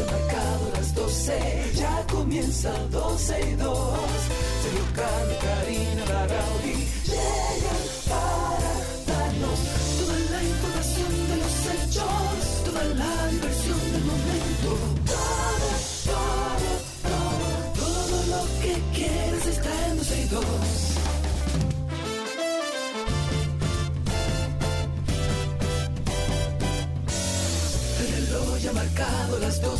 ya ha marcado las 12, ya comienza 12 y 2. Sergio Carlos, Karina, Larrauri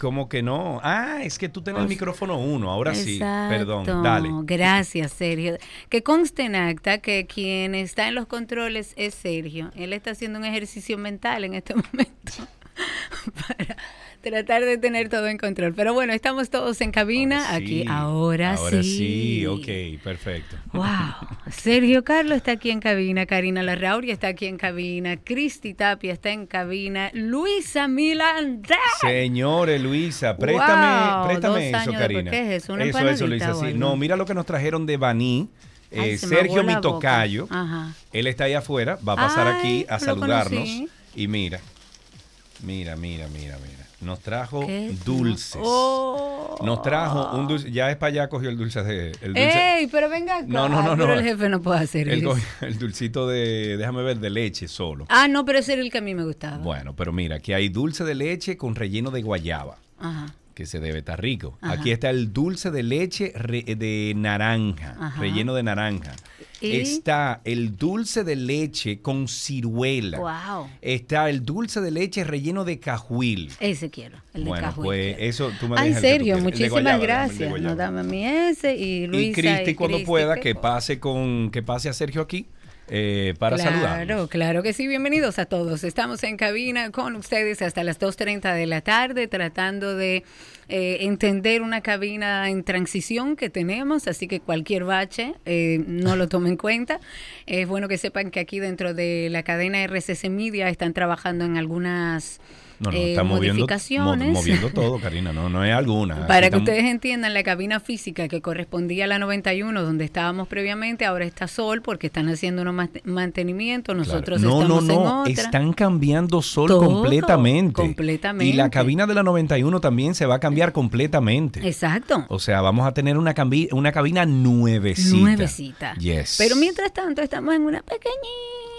¿Cómo que no? Ah, es que tú tienes el micrófono uno, ahora sí. Perdón, Exacto. dale. Gracias, Sergio. Que conste en acta que quien está en los controles es Sergio. Él está haciendo un ejercicio mental en este momento para tratar de tener todo en control. Pero bueno, estamos todos en cabina. Ahora Aquí, sí, ahora, Ahora sí. sí, ok, perfecto. Wow. Sergio Carlos está aquí en cabina, Karina Larrauri está aquí en cabina, Cristi Tapia está en cabina, Luisa Milandés. Señores, Luisa, préstame, Wow, préstame eso, Karina. ¿qué es eso? ¿Una eso, Luisa, sí. No, mira lo que nos trajeron de Baní. Ay, Eh, se Sergio. Mitocayo, Ajá. él está ahí afuera, va a pasar Ay, aquí a saludarnos. conocí. Y mira, mira, mira, mira, mira. Nos trajo dulces. Oh. Nos trajo un dulce. Ya es para allá, cogió el dulce de. El dulce, ¡Ey! Pero venga acá. No, no, no, Pero no. el jefe no puede hacer el, el dulcito de. Déjame ver, de leche solo. Ah, no, pero ese era el que a mí me gustaba. Bueno, pero mira, aquí hay dulce de leche con relleno de guayaba. Ajá. que se debe estar rico. Ajá. Aquí está el dulce de leche re- de naranja, Ajá. relleno de naranja. ¿Y? Está el dulce de leche con ciruela. Wow. Está el dulce de leche relleno de cajuil. Ese quiero, el de bueno, cajuel pues quiero. eso tú me quieras. El de muchísimas guayaba, gracias. Nos dame a mí ese y Luisa. y Cristi cuando pueda ¿qué que pase con que pase a Sergio aquí eh, para claro, saludarnos. Claro que sí, bienvenidos a todos. Estamos en cabina con ustedes hasta las 2.30 de la tarde tratando de eh, entender una cabina en transición que tenemos, así que cualquier bache eh, no lo tomen en cuenta. Es bueno que sepan que aquí dentro de la cadena RCC Media están trabajando en algunas No, no, eh, está moviendo, mo- modificaciones. moviendo todo, Karina, no, no es alguna. Para que estamos- ustedes entiendan, la cabina física que correspondía a la 91, donde estábamos previamente, ahora está Sol porque están haciendo un mas- mantenimiento. Claro. Nosotros no, estamos no, en no, otra. están cambiando sol Todo, completamente. completamente. Y la cabina de la 91 también se va a cambiar completamente. Exacto. O sea, vamos a tener una, una cabina nuevecita. Nuevecita. Yes. Pero mientras tanto estamos en una pequeñita.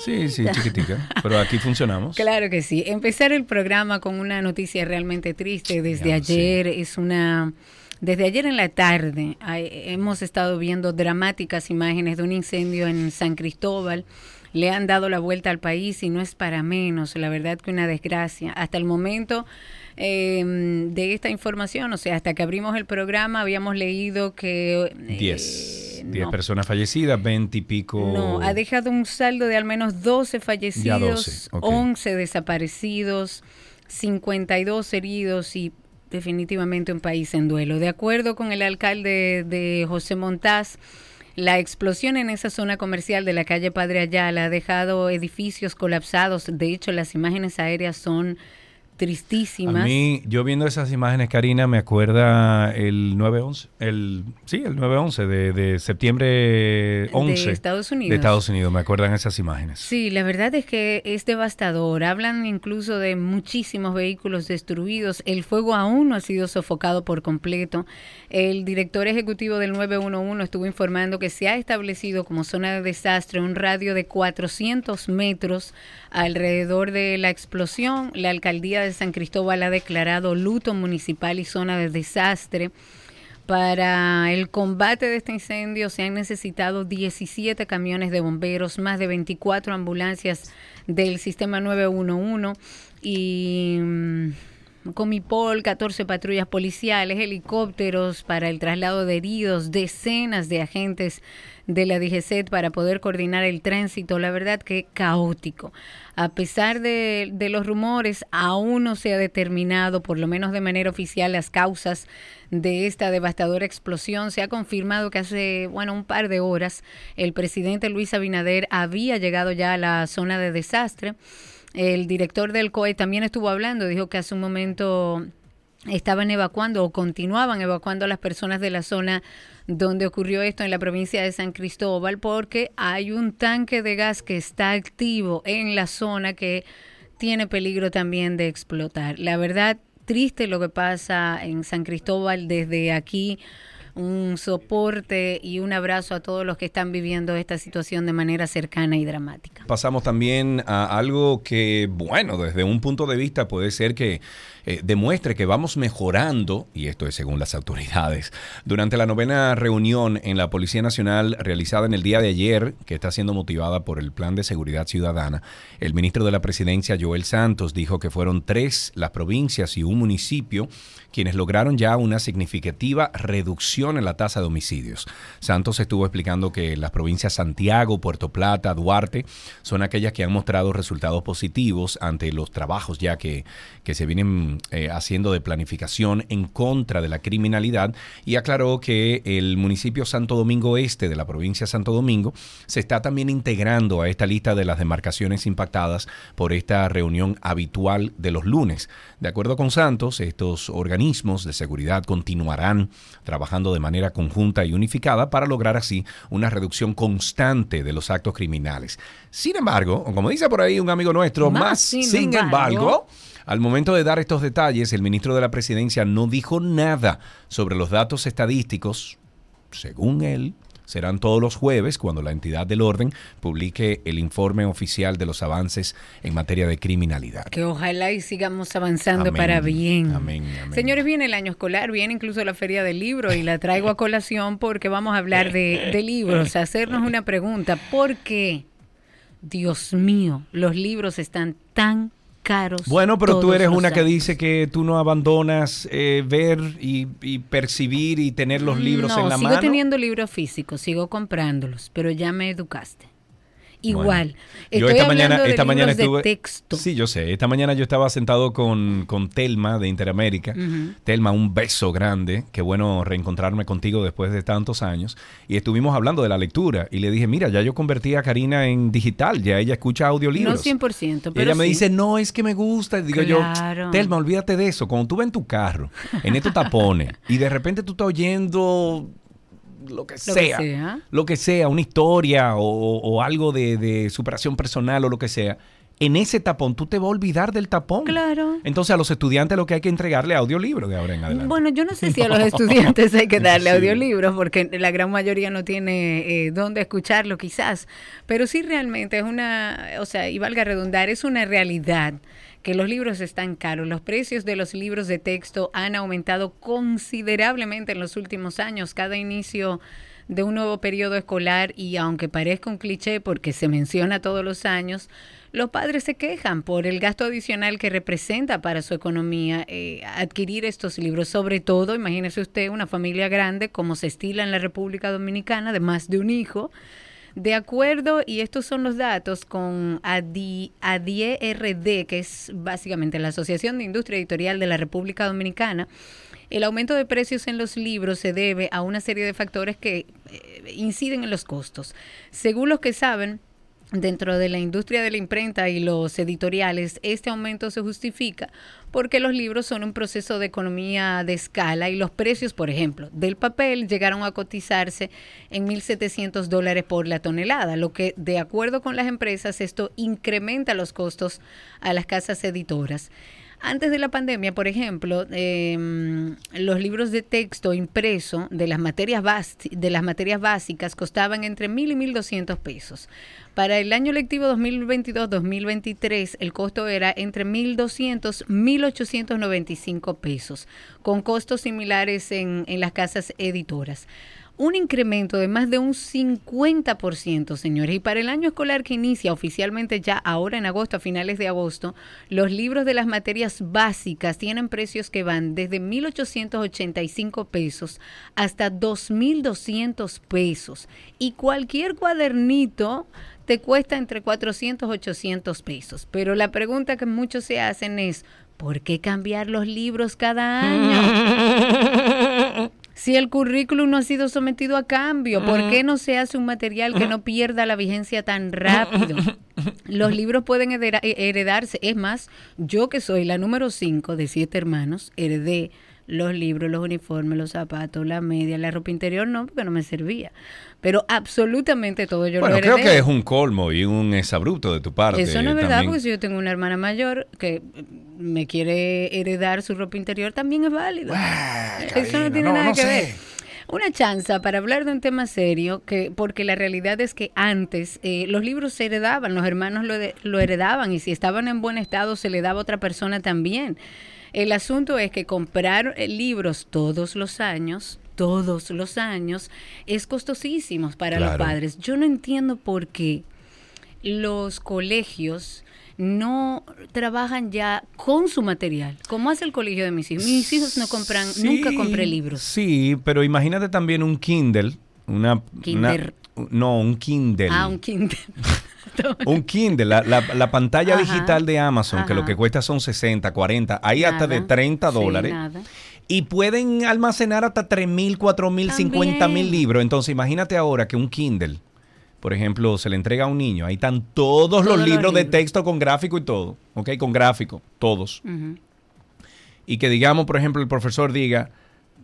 Sí, sí, chiquitica. Pero aquí funcionamos. Claro que sí. Empezar el programa con una noticia realmente triste desde ayer es una... Desde ayer en la tarde hay- hemos estado viendo dramáticas imágenes de un incendio en San Cristóbal. Le han dado la vuelta al país y no es para menos. La verdad que una desgracia. Hasta el momento eh, de esta información, o sea, hasta que abrimos el programa habíamos leído que... eh, Diez. Diez no, personas fallecidas, veinte y pico. no, ha dejado un saldo de al menos 12 fallecidos, 12, ok. 11 desaparecidos, 52 heridos y definitivamente un país en duelo. De acuerdo con el alcalde de José Montaz, la explosión en esa zona comercial de la calle Padre Ayala ha dejado edificios colapsados. De hecho, las imágenes aéreas son tristísimas. A mí, yo viendo esas imágenes, Karina, me acuerda el 9-11, el, sí, el 9-11 de, de septiembre 11. De Estados Unidos. De Estados Unidos, me acuerdan esas imágenes. Sí, la verdad es que es devastador. Hablan incluso de muchísimos vehículos destruidos. El fuego aún no ha sido sofocado por completo. El director ejecutivo del 911 estuvo informando que se ha establecido como zona de desastre un radio de 400 metros alrededor de la explosión. La alcaldía de San Cristóbal ha declarado luto municipal y zona de desastre. Para el combate de este incendio se han necesitado 17 camiones de bomberos, más de 24 ambulancias del sistema 911 y mm, Comipol, 14 patrullas policiales, helicópteros para el traslado de heridos, decenas de agentes de la DGCET para poder coordinar el tránsito, la verdad que caótico. A pesar de, de, los rumores, aún no se ha determinado, por lo menos de manera oficial, las causas de esta devastadora explosión. Se ha confirmado que hace, bueno, un par de horas el presidente Luis Abinader había llegado ya a la zona de desastre. El director del COE también estuvo hablando, dijo que hace un momento estaban evacuando o continuaban evacuando a las personas de la zona donde ocurrió esto en la provincia de San Cristóbal porque hay un tanque de gas que está activo en la zona que tiene peligro también de explotar. La verdad, triste lo que pasa en San Cristóbal desde aquí un soporte y un abrazo a todos los que están viviendo esta situación de manera cercana y dramática. Pasamos también a algo que, bueno, desde un punto de vista puede ser que eh, demuestre que vamos mejorando, y esto es según las autoridades, durante la novena reunión en la Policía Nacional realizada en el día de ayer, que está siendo motivada por el Plan de Seguridad Ciudadana, el ministro de la Presidencia, Joel Santos, dijo que fueron tres las provincias y un municipio quienes lograron ya una significativa reducción en la tasa de homicidios. Santos estuvo explicando que las provincias Santiago, Puerto Plata, Duarte son aquellas que han mostrado resultados positivos ante los trabajos ya que, que se vienen eh, haciendo de planificación en contra de la criminalidad y aclaró que el municipio Santo Domingo Este de la provincia Santo Domingo se está también integrando a esta lista de las demarcaciones impactadas por esta reunión habitual de los lunes. De acuerdo con Santos, estos organismos de seguridad continuarán trabajando de manera conjunta y unificada para lograr así una reducción constante de los actos criminales. Sin embargo, como dice por ahí un amigo nuestro, más, sin, embargo al momento de dar estos detalles, el ministro de la Presidencia no dijo nada sobre los datos estadísticos, según él, serán todos los jueves cuando la entidad del orden publique el informe oficial de los avances en materia de criminalidad. Que ojalá y sigamos avanzando para bien. Amén, Señores, viene el año escolar, viene incluso la feria del libro y la traigo a colación porque vamos a hablar de, de libros, hacernos una pregunta. ¿Por qué, Dios mío, los libros están tan caros. Bueno, pero tú eres una que dice que tú no abandonas eh, ver y, percibir y tener los libros en la mano. Sigo teniendo libros físicos, sigo comprándolos, pero ya me educaste. Igual. yo esta mañana, esta mañana estuve. texto. Sí, yo sé. Esta mañana yo estaba sentado con, con Telma de Interamérica. Telma, un beso grande. Qué bueno reencontrarme contigo después de tantos años. Y estuvimos hablando de la lectura. Y le dije, mira, ya yo convertí a Karina en digital. Ya ella escucha audiolibros. No 100%, pero. ella me dice, no, es que me gusta. Y digo yo, Telma, olvídate de eso. Cuando tú vas en tu carro, en estos tapones, y de repente tú estás oyendo lo que, sea, lo que sea, una historia o, algo de, superación personal o lo que sea, en ese tapón tú te vas a olvidar del tapón. Claro. Entonces a los estudiantes lo que hay que entregarle audiolibros de ahora en adelante. Bueno, yo no sé si a los estudiantes hay que darle audiolibros porque la gran mayoría no tiene eh, dónde escucharlo quizás, pero sí realmente es una, o sea, y valga redundar, es una realidad que los libros están caros. Los precios de los libros de texto han aumentado considerablemente en los últimos años. Cada inicio de un nuevo periodo escolar y aunque parezca un cliché porque se menciona todos los años, los padres se quejan por el gasto adicional que representa para su economía eh, adquirir estos libros. Sobre todo, imagínese usted una familia grande como se estila en la República Dominicana, de más de un hijo de acuerdo, y estos son los datos con ADIERD, que es básicamente la Asociación de Industria Editorial de la República Dominicana, el aumento de precios en los libros se debe a una serie de factores que eh, inciden en los costos. Según los que saben, Dentro de la industria de la imprenta y los editoriales, este aumento se justifica porque los libros son un proceso de economía de escala y los precios, por ejemplo, del papel llegaron a cotizarse en 1.700 dólares por la tonelada, lo que de acuerdo con las empresas esto incrementa los costos a las casas editoras. Antes de la pandemia, por ejemplo, em, los libros de texto impreso de las materias de las materias básicas costaban entre mil y mil doscientos pesos. Para el año lectivo 2022-2023, el costo era entre 1.200 y 1.895 pesos, con costos similares en, en las casas editoras. Un incremento de más de un 50%, señores. Y para el año escolar que inicia oficialmente ya ahora en agosto, a finales de agosto, los libros de las materias básicas tienen precios que van desde 1.885 pesos hasta 2.200 pesos. Y cualquier cuadernito te cuesta entre 400 y 800 pesos. Pero la pregunta que muchos se hacen es, ¿por qué cambiar los libros cada año? Si el currículum no ha sido sometido a cambio, ¿por qué no se hace un material que no pierda la vigencia tan rápido? Los libros pueden heredarse. Es más, yo que soy la número 5 de siete hermanos, heredé los libros, los uniformes, los zapatos, la media, la ropa interior, no, porque no me servía. Pero absolutamente todo yo bueno, lo heredé. creo que es un colmo y un exabrupto de tu parte. Eso no es verdad, porque si yo tengo una hermana mayor que me quiere heredar su ropa interior, también es válido. Eso no tiene nada que ver una chanza para hablar de un tema serio, que porque la realidad es que antes eh, los libros se heredaban, los hermanos lo, lo, heredaban y si estaban en buen estado se le daba a otra persona también. El asunto es que comprar eh, libros todos los años, todos los años, es costosísimo para los padres. Yo no entiendo por qué los colegios no trabajan ya con su material, como hace el colegio de mis hijos. Mis hijos no compran, nunca compré libros. Sí, pero imagínate también un Kindle, una, no, un Kindle. Ah, un Kindle. un Kindle, la, pantalla digital de Amazon, que lo que cuesta son 60, 40, hay hasta de 30 dólares. y pueden almacenar hasta 3 mil, 4 mil, 50 mil libros. Entonces, imagínate ahora que un Kindle, por ejemplo, se le entrega a un niño. Ahí están todos, los, libros de texto con gráfico y todo. ¿Ok? Con gráfico, todos. Y que digamos, por ejemplo, el profesor diga,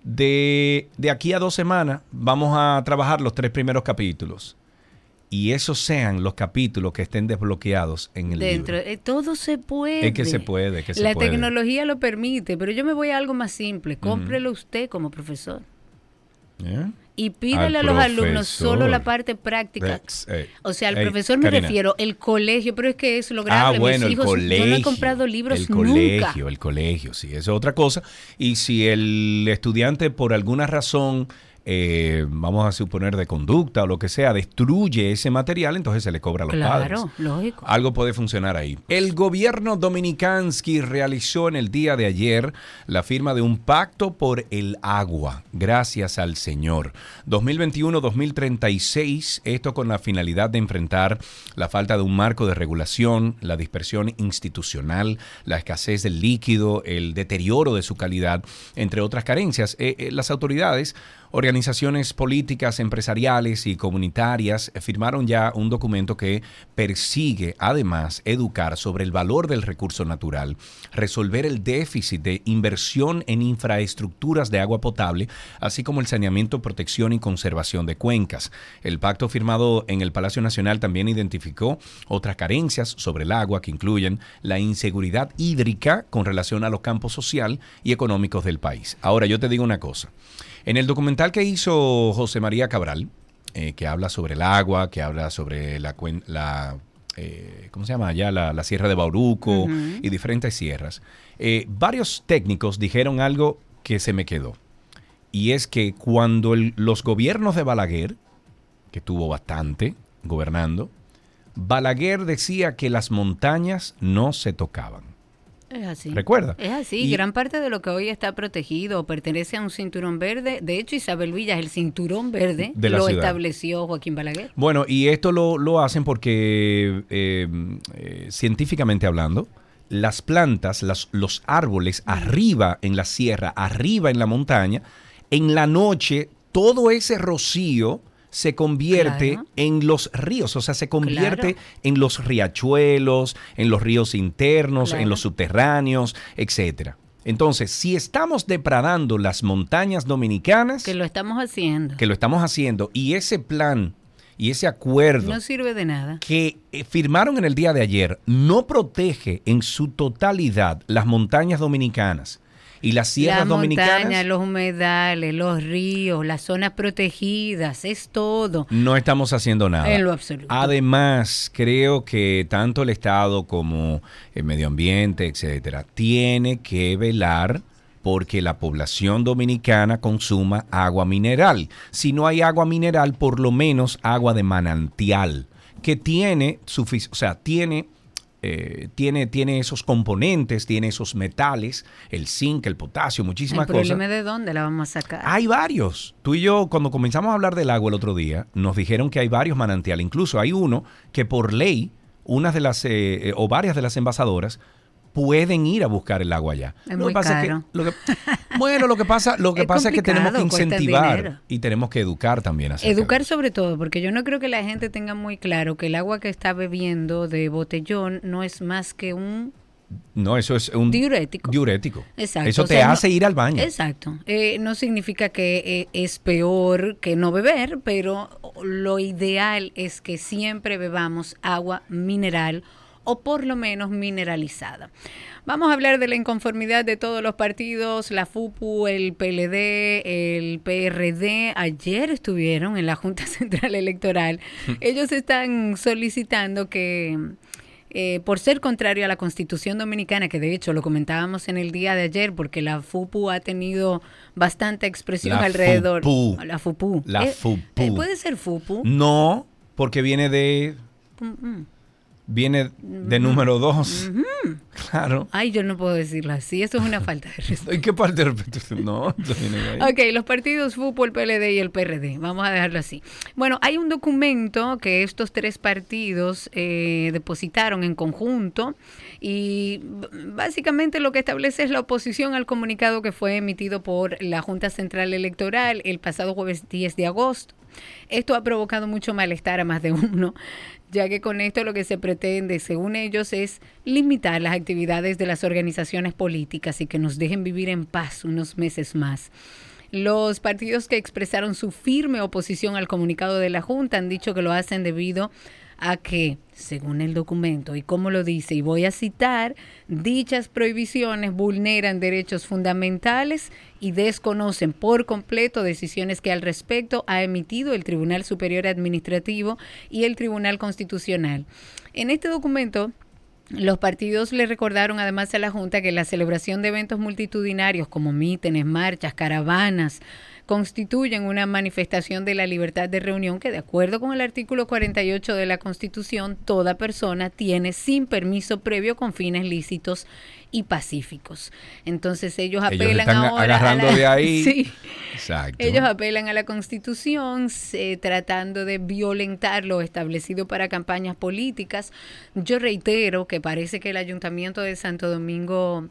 de, de aquí a dos semanas vamos a trabajar los tres primeros capítulos y esos sean los capítulos que estén desbloqueados en el Dentro, libro. Eh, todo se puede. Es que se puede, que se La tecnología lo permite, pero yo me voy a algo más simple. Cómprelo usted como profesor. ¿Eh? Y pídele a los alumnos solo la parte práctica. Eh, o sea, al profesor me refiero, el colegio, pero es que es lo grave. Ah, bueno, Mis hijos, el colegio. Yo no he comprado libros El colegio, el colegio, sí, eso es otra cosa. Y si el estudiante por alguna razón eh, vamos a suponer, de conducta o lo que sea, destruye ese material, entonces se le cobra a los padres. Claro, lógico. Algo puede funcionar ahí. El gobierno dominicansky realizó en el día de ayer la firma de un pacto por el agua, gracias al Señor. 2021-2036, esto con la finalidad de enfrentar la falta de un marco de regulación, la dispersión institucional, la escasez del líquido, el deterioro de su calidad, entre otras carencias. Eh, eh, las autoridades Organizaciones políticas, empresariales y comunitarias firmaron ya un documento que persigue además educar sobre el valor del recurso natural, resolver el déficit de inversión en infraestructuras de agua potable, así como el saneamiento, protección y conservación de cuencas. El pacto firmado en el Palacio Nacional también identificó otras carencias sobre el agua que incluyen la inseguridad hídrica con relación a los campos social y económicos del país. Ahora yo te digo una cosa. En el documental que hizo José María Cabral, eh, que habla sobre el agua, que habla sobre la, la eh, ¿cómo se llama allá? La, Sierra de Bauruco y diferentes sierras, eh, varios técnicos dijeron algo que se me quedó. Y es que cuando los gobiernos de Balaguer, que tuvo bastante gobernando, Balaguer decía que las montañas no se tocaban. Es así. ¿Recuerda? Es así. Gran parte de lo que hoy está protegido pertenece a un cinturón verde. De hecho, Isabel Villas, el cinturón verde, lo estableció Joaquín Balaguer. Bueno, y esto lo, hacen porque, eh, eh, científicamente hablando, las plantas, los árboles arriba en la sierra, arriba en la montaña, en la noche, todo ese rocío se convierte en los ríos, o sea, se convierte en los riachuelos, en los ríos internos, en los subterráneos, etcétera. Entonces, si estamos depradando las montañas dominicanas, que lo estamos haciendo, que lo estamos haciendo, y ese plan y ese acuerdo no sirve de nada. que eh, firmaron en el día de ayer no protege en su totalidad las montañas dominicanas y las sierras la dominicanas. los humedales, los ríos, las zonas protegidas, es todo. No estamos haciendo nada. En lo absoluto. Además, creo que tanto el Estado como el medio ambiente, etcétera, tiene que velar porque la población dominicana consuma agua mineral. Si no hay agua mineral, por lo menos agua de manantial, que tiene, o sea, tiene eh, tiene, tiene esos componentes, tiene esos metales, el zinc, el potasio, muchísimas ¿El cosas. problema de dónde la vamos a sacar? Hay varios. Tú y yo, cuando comenzamos a hablar del agua el otro día, nos dijeron que hay varios manantiales. Incluso hay uno que por ley, unas de las, eh, eh, o varias de las envasadoras, pueden ir a buscar el agua allá. Es muy caro. bueno, lo que pasa, lo que Es pasa es que tenemos que incentivar y tenemos que educar también. Educar sobre todo, porque yo no creo que la gente tenga muy claro que el agua que está bebiendo de botellón no es más que un No, eso es un diurético. diurético. Exacto. Eso o te no- hace ir al baño. Exacto. Eh, no significa que eh, es peor que no beber, pero lo ideal es que siempre bebamos agua mineral o por lo menos mineralizada. Vamos a hablar de la inconformidad de todos los partidos, la FUPU, el PLD, el PRD. Ayer estuvieron en la Junta Central Electoral. Ellos están solicitando que eh, por ser contrario a la Constitución Dominicana, que de hecho lo comentábamos en el día de ayer, porque la FUPU ha tenido bastante expresión La alrededor. FUPU. La FUPU. La Eh, FUPU. eh, puede ser FUPU. No, porque viene de Mm, viene de número dos. Claro. Ay, yo no puedo decirlo así. Eso es una falta de respeto. ¿En qué parte de respeto? No. Ok, los partidos el PLD y el PRD. Vamos a dejarlo así. Bueno, hay un documento que estos tres partidos eh, depositaron en conjunto y básicamente lo que establece es la oposición al comunicado que fue emitido por la Junta Central Electoral el pasado jueves 10 de agosto. Esto ha provocado mucho malestar a más de uno, ya que con esto lo que se pretende, según ellos, es limitar las actividades de las organizaciones políticas y que nos dejen vivir en paz unos meses más. Los partidos que expresaron su firme oposición al comunicado de la Junta han dicho que lo hacen debido a que, según el documento, y como lo dice, y voy a citar, dichas prohibiciones vulneran derechos fundamentales y desconocen por completo decisiones que al respecto ha emitido el Tribunal Superior Administrativo y el Tribunal Constitucional. En este documento, los partidos le recordaron además a la Junta que la celebración de eventos multitudinarios como mítines, marchas, caravanas, constituyen una manifestación de la libertad de reunión que de acuerdo con el artículo 48 de la Constitución, toda persona tiene sin permiso previo con fines lícitos y pacíficos. Entonces ellos Ellos apelan están ahora a la- de ahí. Sí. Exacto. Ellos apelan a la Constitución tratando de violentar lo establecido para campañas políticas. Yo reitero que parece que el Ayuntamiento de Santo Domingo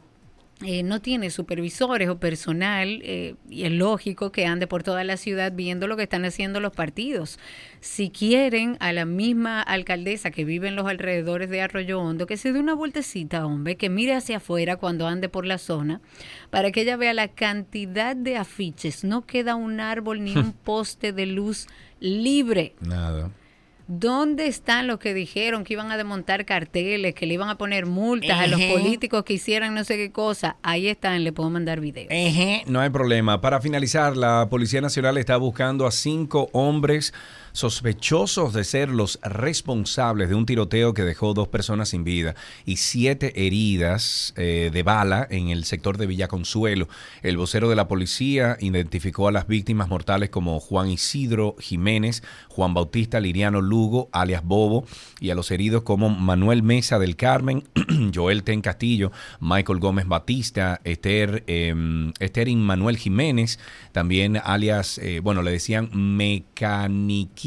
eh, no tiene supervisores o personal eh, y es lógico que ande por toda la ciudad viendo lo que están haciendo los partidos. Si quieren a la misma alcaldesa que vive en los alrededores de Arroyo Hondo, que se dé una vueltecita, hombre, que mire hacia afuera cuando ande por la zona, para que ella vea la cantidad de afiches. No queda un árbol ni un poste de luz libre. Nada. ¿Dónde están los que dijeron que iban a desmontar carteles, que le iban a poner multas a los políticos que hicieran no sé qué cosa? Ahí están, le puedo mandar videos. Ejé, No hay problema. Para finalizar, la Policía Nacional está buscando a cinco hombres sospechosos de ser los responsables de un tiroteo que dejó dos personas sin vida y siete heridas eh, de bala en el sector de Villa Consuelo. El vocero de la policía identificó a las víctimas mortales como Juan Isidro Jiménez, Juan Bautista Liriano Lugo, alias Bobo, y a los heridos como Manuel Mesa del Carmen, Joel Ten Castillo, Michael Gómez Batista, Esther, eh, Esther Manuel Jiménez, también alias, eh, bueno, le decían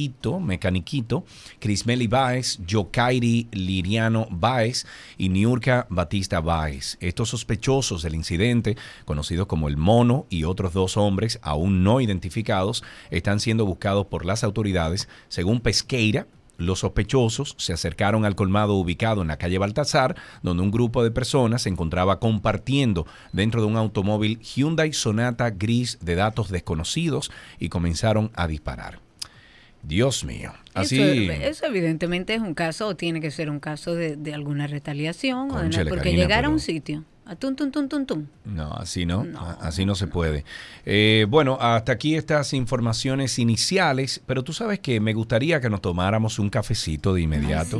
Mecaniquito, Mecaniquito, Crismeli Báez, Yokairi Liriano Báez y Niurka Batista Báez. Estos sospechosos del incidente, conocidos como el Mono y otros dos hombres aún no identificados, están siendo buscados por las autoridades. Según Pesqueira, los sospechosos se acercaron al colmado ubicado en la calle Baltasar, donde un grupo de personas se encontraba compartiendo dentro de un automóvil Hyundai Sonata gris de datos desconocidos y comenzaron a disparar. Dios mío. Así. Eso, eso evidentemente es un caso, o tiene que ser un caso de, de alguna retaliación, o de porque Karina, llegar a un sitio, a tum, tum, tum. No, así no, así no se puede. Eh, bueno, hasta aquí estas informaciones iniciales, pero tú sabes que me gustaría que nos tomáramos un cafecito de inmediato.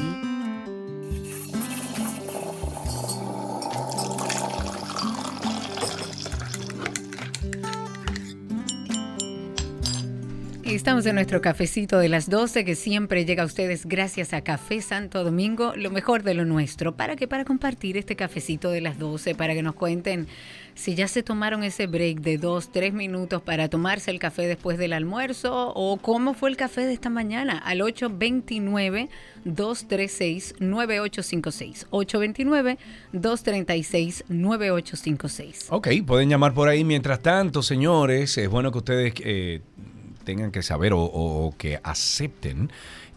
Estamos en nuestro cafecito de las 12 que siempre llega a ustedes gracias a Café Santo Domingo, lo mejor de lo nuestro. ¿Para que Para compartir este cafecito de las 12, para que nos cuenten si ya se tomaron ese break de dos, tres minutos para tomarse el café después del almuerzo o cómo fue el café de esta mañana al 829-236-9856. 829-236-9856. Ok, pueden llamar por ahí. Mientras tanto, señores, es bueno que ustedes eh, tengan que saber o, o que acepten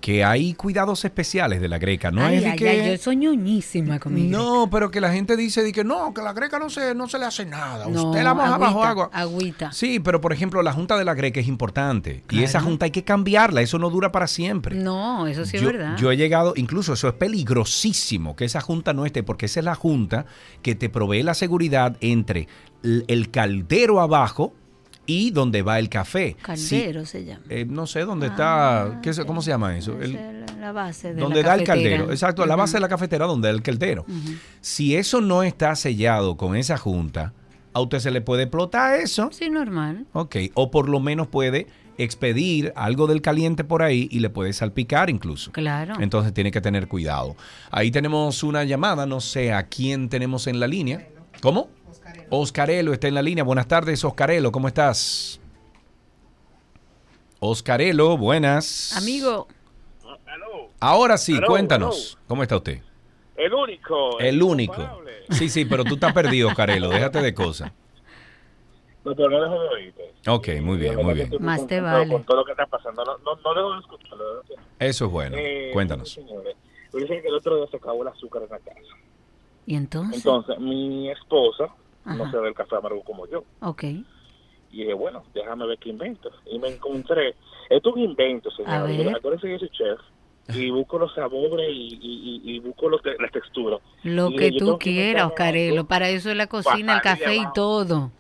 que hay cuidados especiales de la greca. No ay, es de ay, que... ay, yo soy ñoñísima conmigo. No, pero que la gente dice de que no, que la greca no se, no se le hace nada. No, Usted la moja bajo agua. agüita. Sí, pero por ejemplo, la junta de la greca es importante. Y esa junta hay que cambiarla. Eso no dura para siempre. No, eso sí yo, es verdad. yo he llegado, incluso eso es peligrosísimo que esa junta no esté, porque esa es la junta que te provee la seguridad entre el caldero abajo y donde va el café. Caldero se llama. eh, no sé dónde Ah, está, ¿qué ¿cómo se llama eso? El- es la- la base de donde la da el caldero. Exacto, la base de la cafetera donde da el caldero. Si eso no está sellado con esa junta, a usted se le puede explotar eso. Sí, normal. Ok, o por lo menos puede expedir algo del caliente por ahí y le puede salpicar incluso. Claro. Entonces tiene que tener cuidado. Ahí tenemos una llamada, no sé a quién tenemos en la línea. ¿Cómo? Oscarelo está en la línea. Buenas tardes, Oscarelo, ¿cómo estás? Oscarelo, buenas. Amigo, Ahora sí, cuéntanos. ¿Cómo está usted? el único. El único. Sí, sí, pero tú estás perdido, Oscarelo. Déjate de cosas. No, pero no dejo de oírte. Ok, muy bien, muy bien. Más te vale. Con todo lo que está pasando. No, no, no dejo de escucharlo. Eso es bueno. Eh, Cuéntanos. Señores, dije que el otro día se acabó el azúcar en la casa. ¿y entonces? Entonces, mi esposa no se ve el café amargo como yo. ok. Y dije, bueno, déjame ver qué invento. Y me encontré. Esto es un invento, señor. Acuérdense que yo soy chef. Y busco los sabores y, y, y, y busco los te- las texturas. Lo Y que yo tú quieras, Oscarelo. Para eso es la cocina, el café y todo.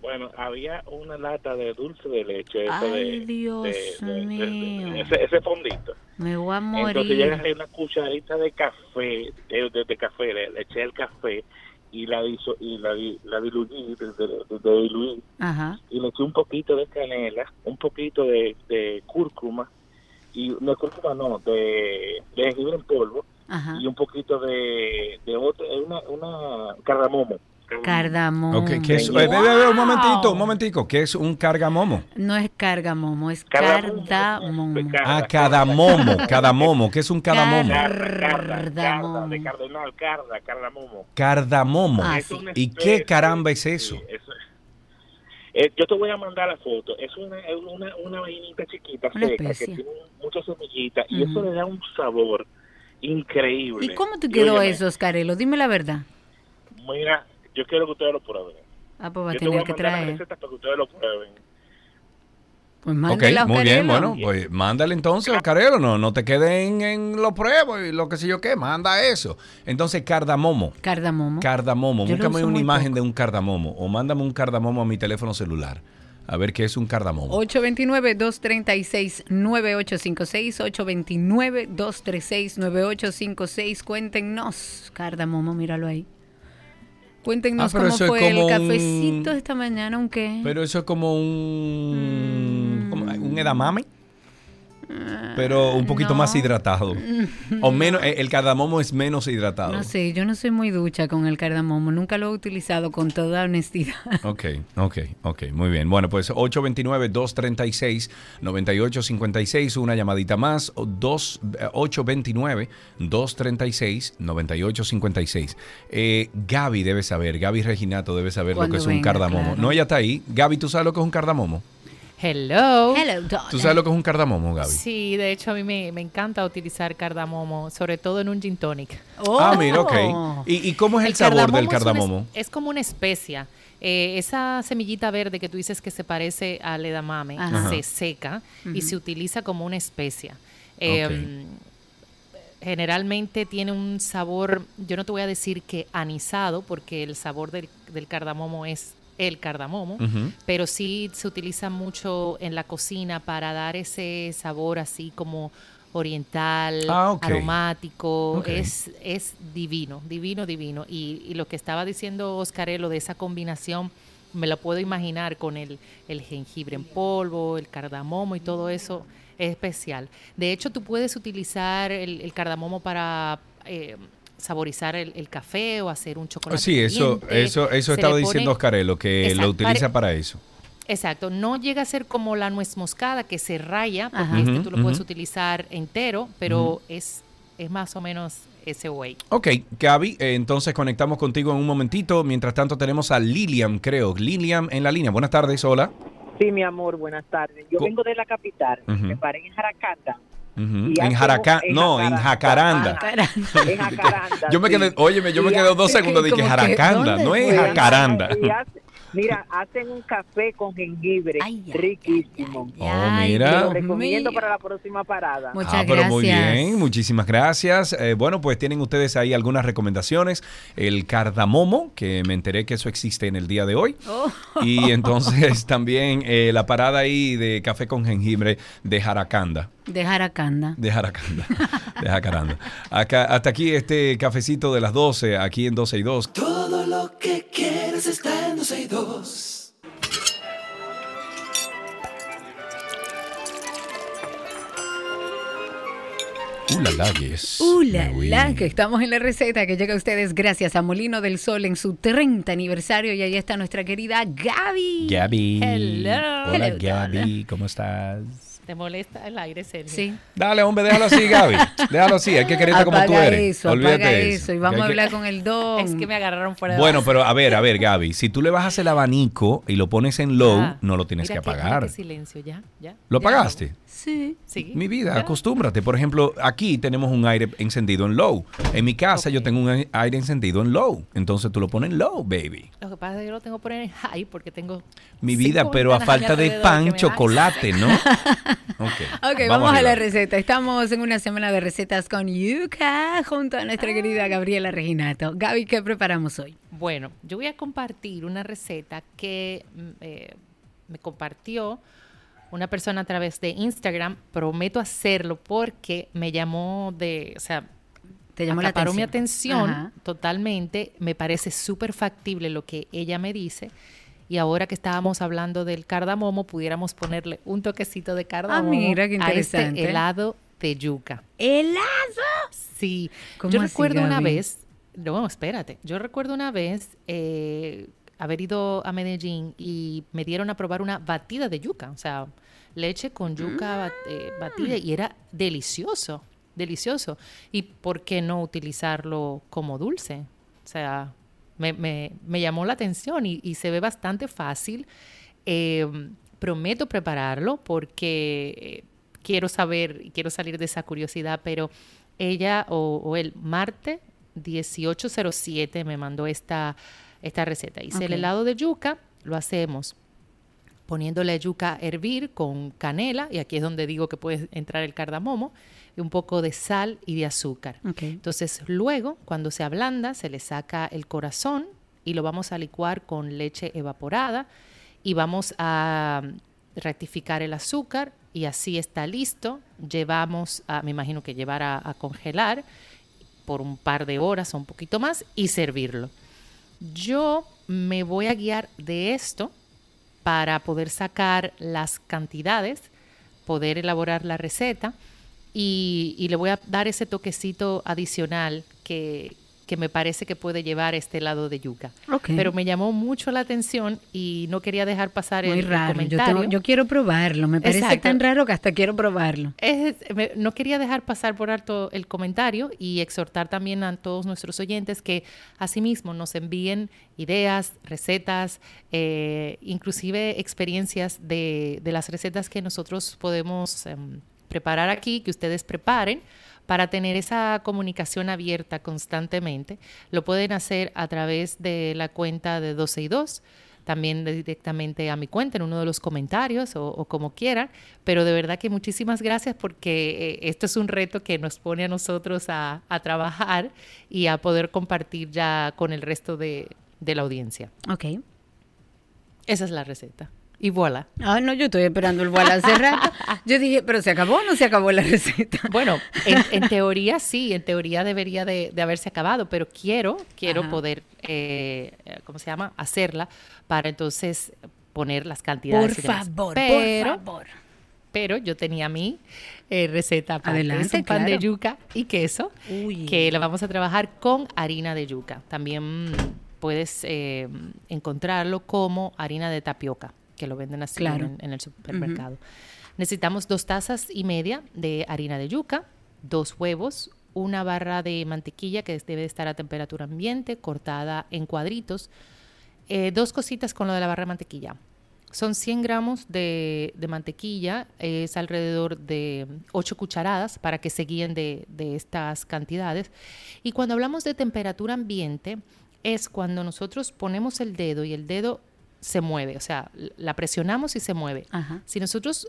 Bueno, había una lata de dulce de leche. ese Ay, de, Dios de- de- de- de- mío. ese, ese fondito. Me voy a Entonces morir. llega una cucharita de café, de, de- de café, le, le eché el café y la, diso, y la, la diluí, de, de- Ajá. y le eché un poquito de canela, un poquito de, de cúrcuma, y no cúrcuma no, de, de jengibre en polvo, Ajá. y un poquito de, de otro, una, una cardamomo. Cardamomo. Ok, ¿qué es? Wow. eh, un momentito, un momentico. ¿Qué es un cargamomo? No es cargamomo, es Cardamomo. cardamomo. Ah, cadamomo, cadamomo. ¿Qué es un cadamomo? Car- Carda, carda, Cardamomo. carda, de cardenal, carda, cardamomo. Cardamomo. Ah, sí. ¿Y qué caramba es eso? sí, eso es. Eh, yo te voy a mandar la foto. Es una, es una, una vainita chiquita, Una seca, especie. que tiene muchas semillitas y eso le da un sabor increíble. ¿Y cómo te quedó óyeme, eso, Oscarelo? Dime la verdad. Mira, yo quiero que ustedes lo prueben. Ah, pues va a Yo te voy tener a que mandar la traer. receta para que ustedes lo prueben. Pues Ok, mándela, muy bien, bueno, pues mándale entonces, Oscarelo, no, no te quedes en, en lo pruebo y lo que sé yo qué, manda eso. Entonces, cardamomo, Cardamomo. cardamomo, Yo lo búscame uso una muy imagen poco. de un cardamomo o mándame un cardamomo a mi teléfono celular, a ver qué es un cardamomo. 829-236-9856, 829-236-9856. Cuéntenos, Cardamomo, míralo ahí. Cuéntenos Ah, cómo fue el un- cafecito esta mañana, ¿un qué? Pero eso es como un, Mm. como un edamame, pero un poquito no. más hidratado. O menos, eh, el cardamomo es menos hidratado. No sé, yo no soy muy ducha con el cardamomo, nunca lo he utilizado con toda honestidad. Ok, ok, ok, muy bien. Bueno, pues 829-236-9856, una llamadita más, o dos- eh, 829-236-9856. Eh, Gaby debe saber, Gaby Reginato debe saber lo que es un cardamomo. claro. No, ella está ahí. Gaby, ¿tú sabes lo que es un cardamomo? Hello. Hello, ¿Tú darling. sabes lo que es un cardamomo, Gaby? Sí, de hecho a mí me, me encanta utilizar cardamomo, sobre todo en un gin tonic. Ah, mira, ok. Oh. ¿Y, y cómo es el, sabor del es una cardamomo? es, como una especia. Eh, esa semillita verde que tú dices que se parece al edamame Ajá. se seca y se utiliza como una especia. Eh, Generalmente tiene un sabor, yo no te voy a decir que anisado, porque el sabor del, del cardamomo es el cardamomo, pero sí se utiliza mucho en la cocina para dar ese sabor así como oriental, Ah, aromático, es, es divino, divino, divino. Y, y lo que estaba diciendo Oscarelo de esa combinación me lo puedo imaginar con el, el jengibre en polvo, el cardamomo y todo eso es especial. De hecho, tú puedes utilizar el, cardamomo para... Eh, saborizar el, café o hacer un chocolate. Sí, eso, eso, eso estaba diciendo Oscarelo, que lo utiliza para eso. Exacto, no llega a ser como la nuez moscada que se raya, porque este tú lo puedes utilizar entero, pero es, es más o menos ese way. Ok, Gaby, eh, entonces conectamos contigo en un momentito. Mientras tanto tenemos a Lilian, creo. Lilian en la línea. Buenas tardes, hola. Sí, mi amor, buenas tardes. Yo vengo de la capital, me paré en Jaracata. En Jaracá, no, en Jacaranda. En Jacaranda. yo me quedé, óyeme, yo me quedé dos segundos de que Jaracanda, no es Jacaranda. Mira, hacen un café con jengibre riquísimo. oh, mira. Lo recomiendo para la próxima parada. Muchas ah, pero muy bien, muchísimas gracias. Eh, bueno, pues tienen ustedes ahí algunas recomendaciones. El cardamomo, que me enteré que eso existe en el día de hoy. Oh. Y entonces también eh, la parada ahí de café con jengibre de Jaracanda. De Jaracanda. De Jaracanda. De Jacaranda. Acá, hasta aquí este cafecito de las 12, aquí en 12 y 2. Todo lo que quieres está en 12 y 2. Uh, la, que estamos en la receta que llega a ustedes gracias a Molino del Sol en su 30 aniversario y ahí está nuestra querida Gaby. Gaby. Hello. Hola Gaby, ¿cómo estás? ¿Te molesta el aire, Sergio? Sí. Dale, hombre, déjalo así, Gaby. Déjalo así, hay que quererte como tú eres. Eso, Olvídate eso. Y vamos a hablar con el don. Es que me agarraron fuera de Bueno, pero a ver, a ver, Gaby. Si tú le bajas el abanico y lo pones en low, ah, no lo tienes que apagar. silencio, ya, ya. ¿Lo apagaste? Sí. sí. Mi vida, acostúmbrate. Por ejemplo, aquí tenemos un aire encendido en low. En mi casa yo tengo un aire encendido en low. Entonces tú lo pones en low, baby. Lo que pasa es que yo lo tengo que poner en high porque tengo... Mi vida, pero a falta de pan, chocolate, ¿no? ok. Ok, vamos, a la receta. Estamos en una semana de recetas con Yuka junto a nuestra querida Gabriela Reginato. Gaby, ¿qué preparamos hoy? Bueno, yo voy a compartir una receta que mm, eh, me compartió una persona a través de Instagram. Prometo hacerlo porque me llamó de, o sea, te llamó la atención. mi atención totalmente. Me parece súper factible lo que ella me dice y ahora que estábamos hablando del cardamomo, pudiéramos ponerle un toquecito de cardamomo ah, mira, qué a este helado de yuca. ¿Helado? Sí. Yo recuerdo una vez, no, espérate, yo recuerdo una vez eh, haber ido a Medellín y me dieron a probar una batida de yuca, o sea, leche con yuca eh, batida y era delicioso, delicioso. ¿Y por qué no utilizarlo como dulce? O sea, me, me, llamó la atención y, se ve bastante fácil. Eh, prometo prepararlo porque eh, quiero saber y quiero salir de esa curiosidad, pero ella o, el Marte 1807 me mandó esta, esta receta. Hice el helado de yuca, lo hacemos poniéndole yuca a hervir con canela, y aquí es donde digo que puede entrar el cardamomo, un poco de sal y de azúcar. Entonces, luego, cuando se ablanda, se le saca el corazón y lo vamos a licuar con leche evaporada y vamos a rectificar el azúcar y así está listo. Llevamos, a, me imagino que llevar a, congelar por un par de horas o un poquito más y servirlo. Yo me voy a guiar de esto para poder sacar las cantidades, poder elaborar la receta. Y, le voy a dar ese toquecito adicional que, que me parece que puede llevar este lado de yuca. Pero me llamó mucho la atención y no quería dejar pasar el, comentario. Yo, quiero probarlo, me parece tan raro que hasta quiero probarlo. no quería dejar pasar por alto el comentario y exhortar también a todos nuestros oyentes que asimismo nos envíen ideas, recetas, eh, inclusive experiencias de, de, las recetas que nosotros podemos... Em, preparar aquí, que ustedes preparen para tener esa comunicación abierta constantemente. Lo pueden hacer a través de la cuenta de 12 y 2, también directamente a mi cuenta en uno de los comentarios o, como quieran, pero de verdad que muchísimas gracias porque eh, esto es un reto que nos pone a nosotros a, trabajar y a poder compartir ya con el resto de, de la audiencia. Ok. Esa es la receta. Y voilà. Ah, no, yo estoy esperando el voilà hace rato. Yo dije, pero ¿se acabó o no se acabó la receta? Bueno, en, teoría sí, en teoría debería de, haberse acabado, pero quiero, quiero poder, eh, ¿cómo se llama? Hacerla para entonces poner las cantidades. Por favor, por favor. Pero yo tenía mi eh, receta para un pan de yuca y queso, que la vamos a trabajar con harina de yuca. También puedes eh, encontrarlo como harina de tapioca, que lo venden así en, el supermercado. Necesitamos dos tazas y media de harina de yuca, dos huevos, una barra de mantequilla que debe estar a temperatura ambiente, cortada en cuadritos, eh, dos cositas con lo de la barra de mantequilla. Son 100 gramos de, mantequilla, es alrededor de 8 cucharadas para que se guíen de, de estas cantidades. Y cuando hablamos de temperatura ambiente, es cuando nosotros ponemos el dedo y el dedo se mueve, o sea, la presionamos y se mueve. Si nosotros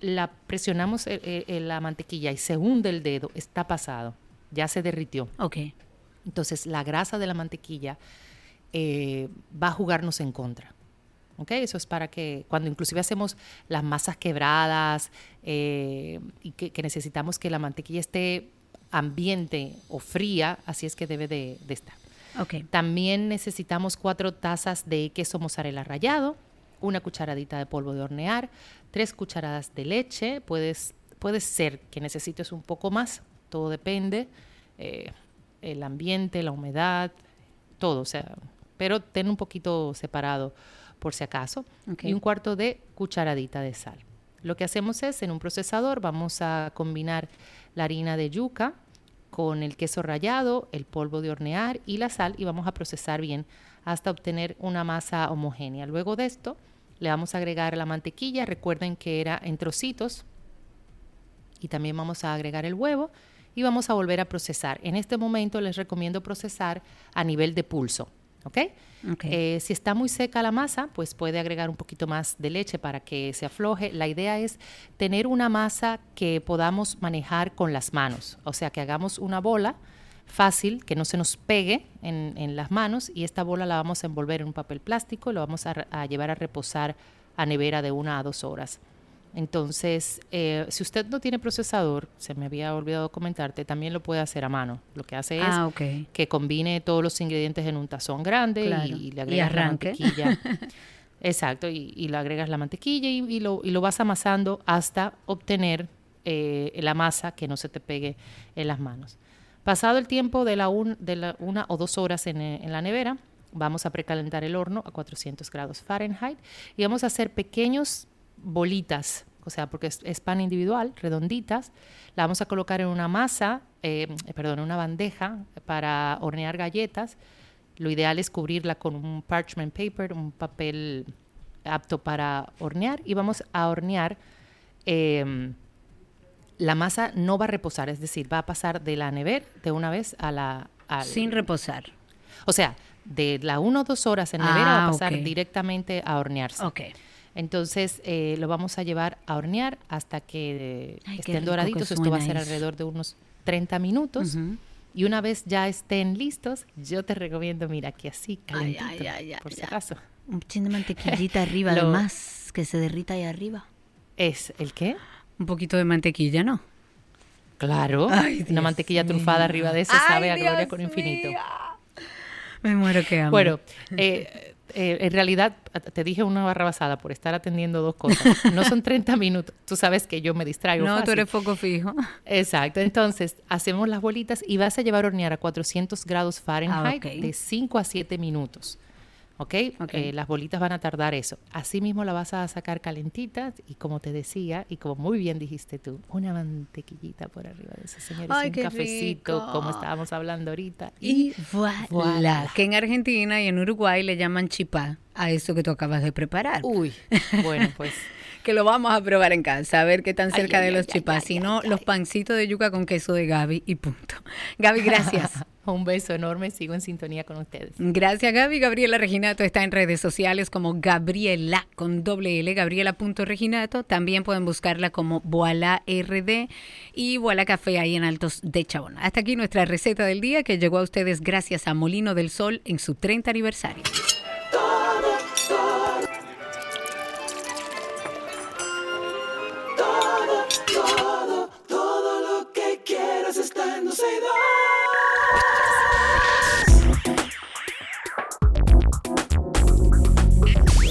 la presionamos en la mantequilla y se hunde el dedo, está pasado, ya se derritió. Ok. Entonces la grasa de la mantequilla eh, va a jugarnos en contra. ¿ok? Eso es para que cuando inclusive hacemos las masas quebradas eh, y que, necesitamos que la mantequilla esté ambiente o fría, así es que debe de estar. También necesitamos cuatro tazas de queso mozzarella rallado, una cucharadita de polvo de hornear, tres cucharadas de leche. Puedes, puede ser que necesites un poco más, todo depende. Eh, el ambiente, la humedad, todo, o sea, pero ten un poquito separado por si acaso. Y un cuarto de cucharadita de sal. Lo que hacemos es, en un procesador, vamos a combinar la harina de yuca, con el queso rallado, el polvo de hornear y la sal y vamos a procesar bien hasta obtener una masa homogénea. Luego de esto le vamos a agregar la mantequilla, recuerden que era en trocitos y también vamos a agregar el huevo y vamos a volver a procesar. En este momento les recomiendo procesar a nivel de pulso. ¿Ok? Eh, si está muy seca la masa, pues puede agregar un poquito más de leche para que se afloje. La idea es tener una masa que podamos manejar con las manos, o sea, que hagamos una bola fácil, que no se nos pegue en, las manos y esta bola la vamos a envolver en un papel plástico y lo vamos a llevar a reposar a nevera de una a dos horas. Entonces, eh, si usted no tiene procesador, se me había olvidado comentarte, también lo puede hacer a mano. Lo que hace es ah, que combine todos los ingredientes en un tazón grande y, le agregas la mantequilla. Exacto, y, le agregas la mantequilla y, lo, vas amasando hasta obtener eh, la masa que no se te pegue en las manos. Pasado el tiempo de la, de la una o dos horas en, en la nevera, vamos a precalentar el horno a 400 grados Fahrenheit y vamos a hacer pequeños bolitas, o sea, porque es, pan individual, redonditas. La vamos a colocar en una masa, eh, perdón, en una bandeja para hornear galletas. Lo ideal es cubrirla con un parchment paper, un papel apto para hornear. Y vamos a hornear. Em, la masa no va a reposar, es decir, va a pasar de la nevera de una vez a la... Sin reposar. O sea, de la 1 o 2 horas en nevera va a ah, pasar directamente a hornearse. Okay. Entonces eh, lo vamos a llevar a hornear hasta que estén doraditos. Esto va a ser alrededor de unos 30 minutos. Y una vez ya estén listos, yo te recomiendo, mira, que así, calentito, por si acaso. Un chin de mantequillita arriba, además, que se derrita ahí arriba. ¿Es el qué? Un poquito de mantequilla, ¿no? Claro, una mantequilla trufada arriba de eso sabe a gloria con infinito. Me muero que amo. Bueno, eh, eh, en realidad te dije una barra basada por estar atendiendo dos cosas. No son 30 minutos. Tú sabes que yo me distraigo. No, tú eres poco fijo. Exacto. Entonces, hacemos las bolitas y vas a llevar a hornear a 400 grados Fahrenheit ah, de 5 a 7 minutos. ¿Ok? Eh, las bolitas van a tardar eso. Así mismo la vas a sacar calentitas y como te decía, y como muy bien dijiste tú, una mantequillita por arriba de eso, señores, un cafecito, como estábamos hablando ahorita. Y, voilà, Que en Argentina y en Uruguay le llaman chipá a eso que tú acabas de preparar. Uy, bueno, pues... que lo vamos a probar en casa, a ver qué tan cerca de los chipás. Si no, los pancitos de yuca con queso de Gaby y punto. Gaby, gracias. Un beso enorme, sigo en sintonía con ustedes. Gracias, Gaby. Gabriela Reginato está en redes sociales como Gabriela con doble L, Gabriela.reginato. También pueden buscarla como Voila RD y Voila Café ahí en Altos de Chabón. Hasta aquí nuestra receta del día que llegó a ustedes gracias a Molino del Sol en su 30 aniversario.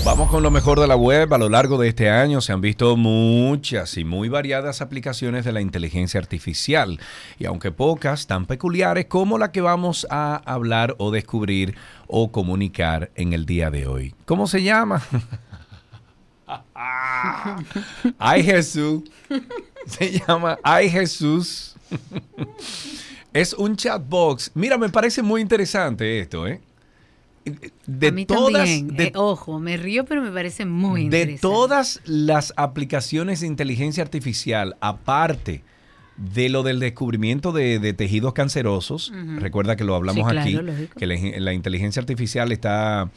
Vamos con lo mejor de la web. A lo largo de este año se han visto muchas y muy variadas aplicaciones de la inteligencia artificial. Y aunque pocas, tan peculiares como la que vamos a hablar o descubrir o comunicar en el día de hoy. ¿Cómo se llama? Ay Jesús. Se llama Ay Jesús Es un chatbox. Mira, me parece muy interesante esto, ¿eh? de a mí todas, también. De, eh, ojo, me río, pero me parece muy interesante. De todas las aplicaciones de inteligencia artificial, aparte de lo del descubrimiento de, tejidos cancerosos, recuerda que lo hablamos aquí, que la, inteligencia artificial está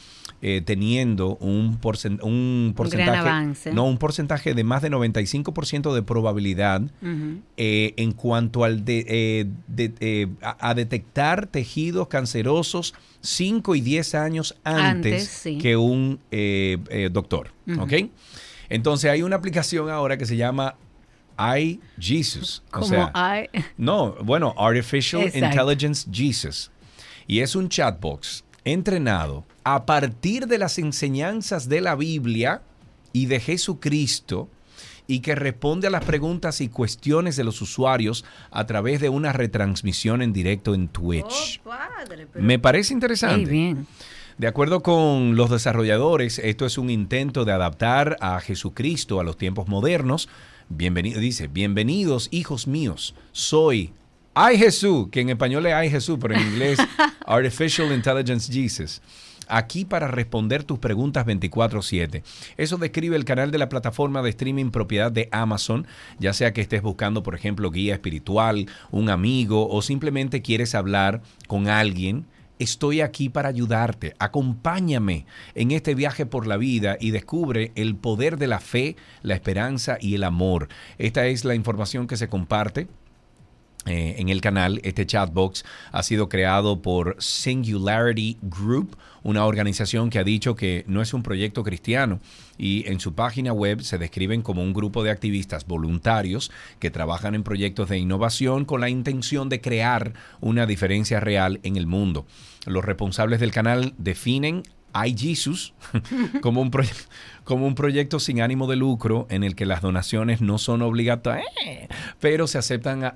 eh, teniendo un, un porcentaje, no, un porcentaje de más de 95% de probabilidad eh, en cuanto al de, eh, a, detectar tejidos cancerosos 5 y 10 años antes, que un doctor, ¿ok? Entonces hay una aplicación ahora que se llama iJesus. O sea, no, bueno, Artificial Intelligence Jesus. Y es un chatbox entrenado a partir de las enseñanzas de la Biblia y de Jesucristo y que responde a las preguntas y cuestiones de los usuarios a través de una retransmisión en directo en Twitch. Oh, Me parece interesante. bien. De acuerdo con los desarrolladores, esto es un intento de adaptar a Jesucristo a los tiempos modernos Bienvenido, dice, bienvenidos hijos míos, soy Ay Jesús, que en español es Ay Jesús, pero en inglés Artificial Intelligence Jesus. Aquí para responder tus preguntas 24/7. Eso describe el canal de la plataforma de streaming propiedad de Amazon, ya sea que estés buscando, por ejemplo, guía espiritual, un amigo o simplemente quieres hablar con alguien Estoy aquí para ayudarte. Acompáñame en este viaje por la vida y descubre el poder de la fe, la esperanza y el amor. Esta es la información que se comparte eh, en el canal. Este chatbox ha sido creado por Singularity Group, una organización que ha dicho que no es un proyecto cristiano y en su página web se describen como un grupo de activistas voluntarios que trabajan en proyectos de innovación con la intención de crear una diferencia real en el mundo. Los responsables del canal definen iJesus como un, como un proyecto sin ánimo de lucro en el que las donaciones no son obligatorias, pero se aceptan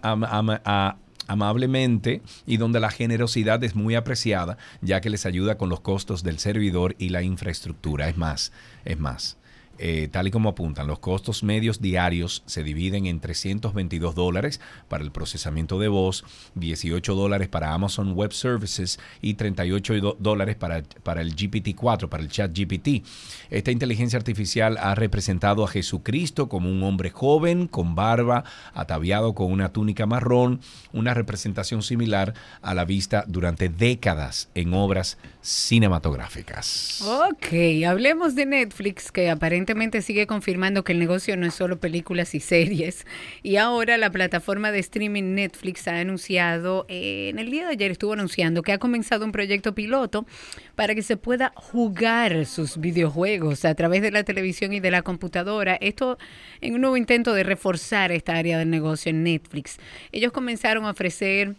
amablemente y donde la generosidad es muy apreciada, ya que les ayuda con los costos del servidor y la infraestructura. Es más, es más. Eh, tal y como apuntan, los costos medios diarios se dividen en 322 dólares para el procesamiento de voz, 18 dólares para Amazon Web Services y 38 dólares para, para el GPT-4, para el chat GPT. Esta inteligencia artificial ha representado a Jesucristo como un hombre joven, con barba, ataviado con una túnica marrón, una representación similar a la vista durante décadas en obras cinematográficas. Ok, hablemos de Netflix, que aparentemente sigue confirmando que el negocio no es solo películas y series. Y ahora la plataforma de streaming Netflix ha anunciado, eh, en el día de ayer estuvo anunciando que ha comenzado un proyecto piloto para que se pueda jugar sus videojuegos a través de la televisión y de la computadora. Esto en un nuevo intento de reforzar esta área del negocio en Netflix. Ellos comenzaron a ofrecer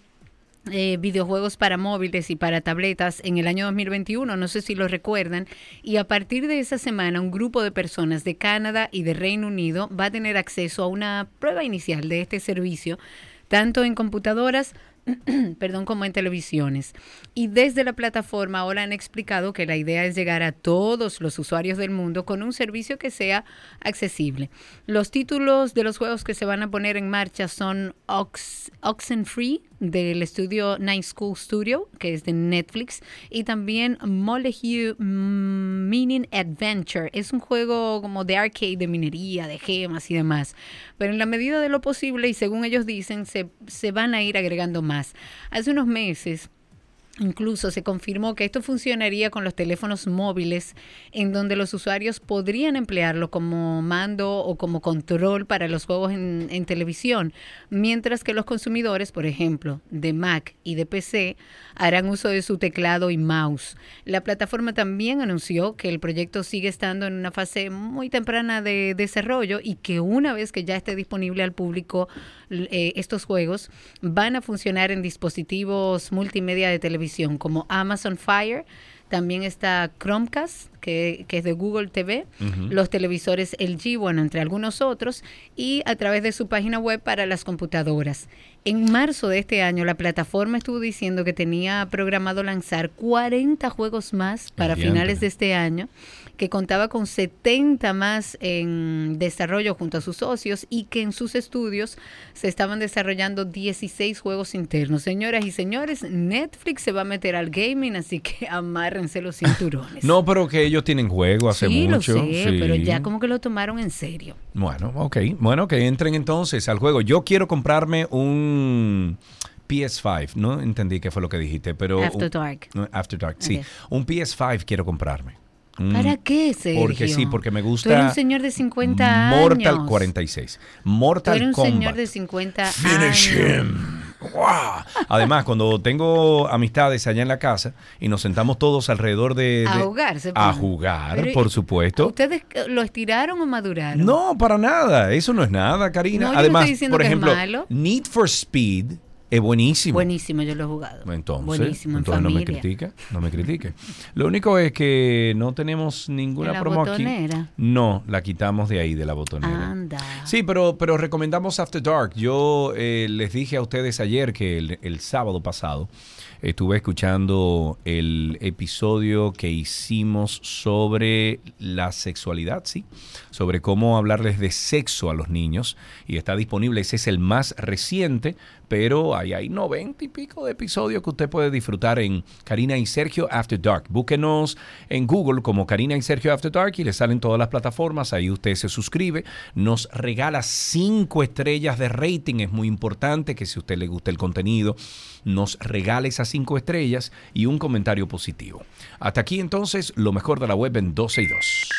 eh, videojuegos para móviles y para tabletas en el año 2021, no sé si lo recuerdan, y a partir de esa semana un grupo de personas de Canadá y de Reino Unido va a tener acceso a una prueba inicial de este servicio, tanto en computadoras perdón, como en televisiones. Y desde la plataforma ahora han explicado que la idea es llegar a todos los usuarios del mundo con un servicio que sea accesible. Los títulos de los juegos que se van a poner en marcha son Ox, Oxenfree del estudio Night School Studio, que es de Netflix, y también Molehill Mining Adventure. Es un juego como de arcade, de minería, de gemas y demás. Pero en la medida de lo posible, y según ellos dicen, se, se van a ir agregando más. Hace unos meses Incluso se confirmó que esto funcionaría con los teléfonos móviles, en donde los usuarios podrían emplearlo como mando o como control para los juegos en, televisión, mientras que los consumidores, por ejemplo, de Mac y de PC, harán uso de su teclado y mouse. La plataforma también anunció que el proyecto sigue estando en una fase muy temprana de desarrollo y que una vez que ya esté disponible al público eh, estos juegos, van a funcionar en dispositivos multimedia de televisión como Amazon Fire, También está Chromecast, que, que es de Google TV, los televisores LG, bueno, entre algunos otros, y a través de su página web para las computadoras. En marzo de este año, la plataforma estuvo diciendo que tenía programado lanzar 40 juegos más para finales de este año que contaba con 70 más en desarrollo junto a sus socios y que en sus estudios se estaban desarrollando 16 juegos internos. Señoras y señores, Netflix se va a meter al gaming, así que amárrense los cinturones. No, pero que ellos tienen juego hace sí, mucho. lo sé, sí. pero ya como que lo tomaron en serio. Bueno, ok. Bueno, que entren entonces al juego. Yo quiero comprarme un PS5. No entendí qué fue lo que dijiste, pero... After un- Dark. After Dark, sí. Un PS5 quiero comprarme. ¿Para qué, Sergio? Porque sí, porque me gusta... Tú eres un señor de 50 Mortal años. 46. Tú Mortal eres un Kombat. señor de 50 Finish años. him. ¡Guau! Además, cuando tengo amistades allá en la casa y nos sentamos todos alrededor de... A jugar, se A jugar, Pero, por supuesto. ¿Ustedes lo estiraron o maduraron? No, para nada. Eso no es nada, Karina. No, yo no Además, estoy diciendo por que es ejemplo, malo. Need for Speed es buenísimo. Buenísimo, yo lo he jugado. Entonces, Buenísimo, en entonces no me critique, no me critique. Lo único es que no tenemos ninguna ¿En la promo botonera? aquí. No, la quitamos de ahí de la botonera. Anda. Sí, pero, pero recomendamos After Dark. Yo eh, les dije a ustedes ayer que el, el sábado pasado estuve escuchando el episodio que hicimos sobre la sexualidad, sí, sobre cómo hablarles de sexo a los niños y está disponible. Ese es el más reciente, pero ahí hay 90 y pico de episodios que usted puede disfrutar en Karina y Sergio After Dark. Búsquenos en Google como Karina y Sergio After Dark y le salen todas las plataformas. Ahí usted se suscribe, nos regala cinco estrellas de rating. Es muy importante que si a usted le gusta el contenido, nos regale esas cinco estrellas y un comentario positivo. Hasta aquí entonces lo mejor de la web en 12 y 2.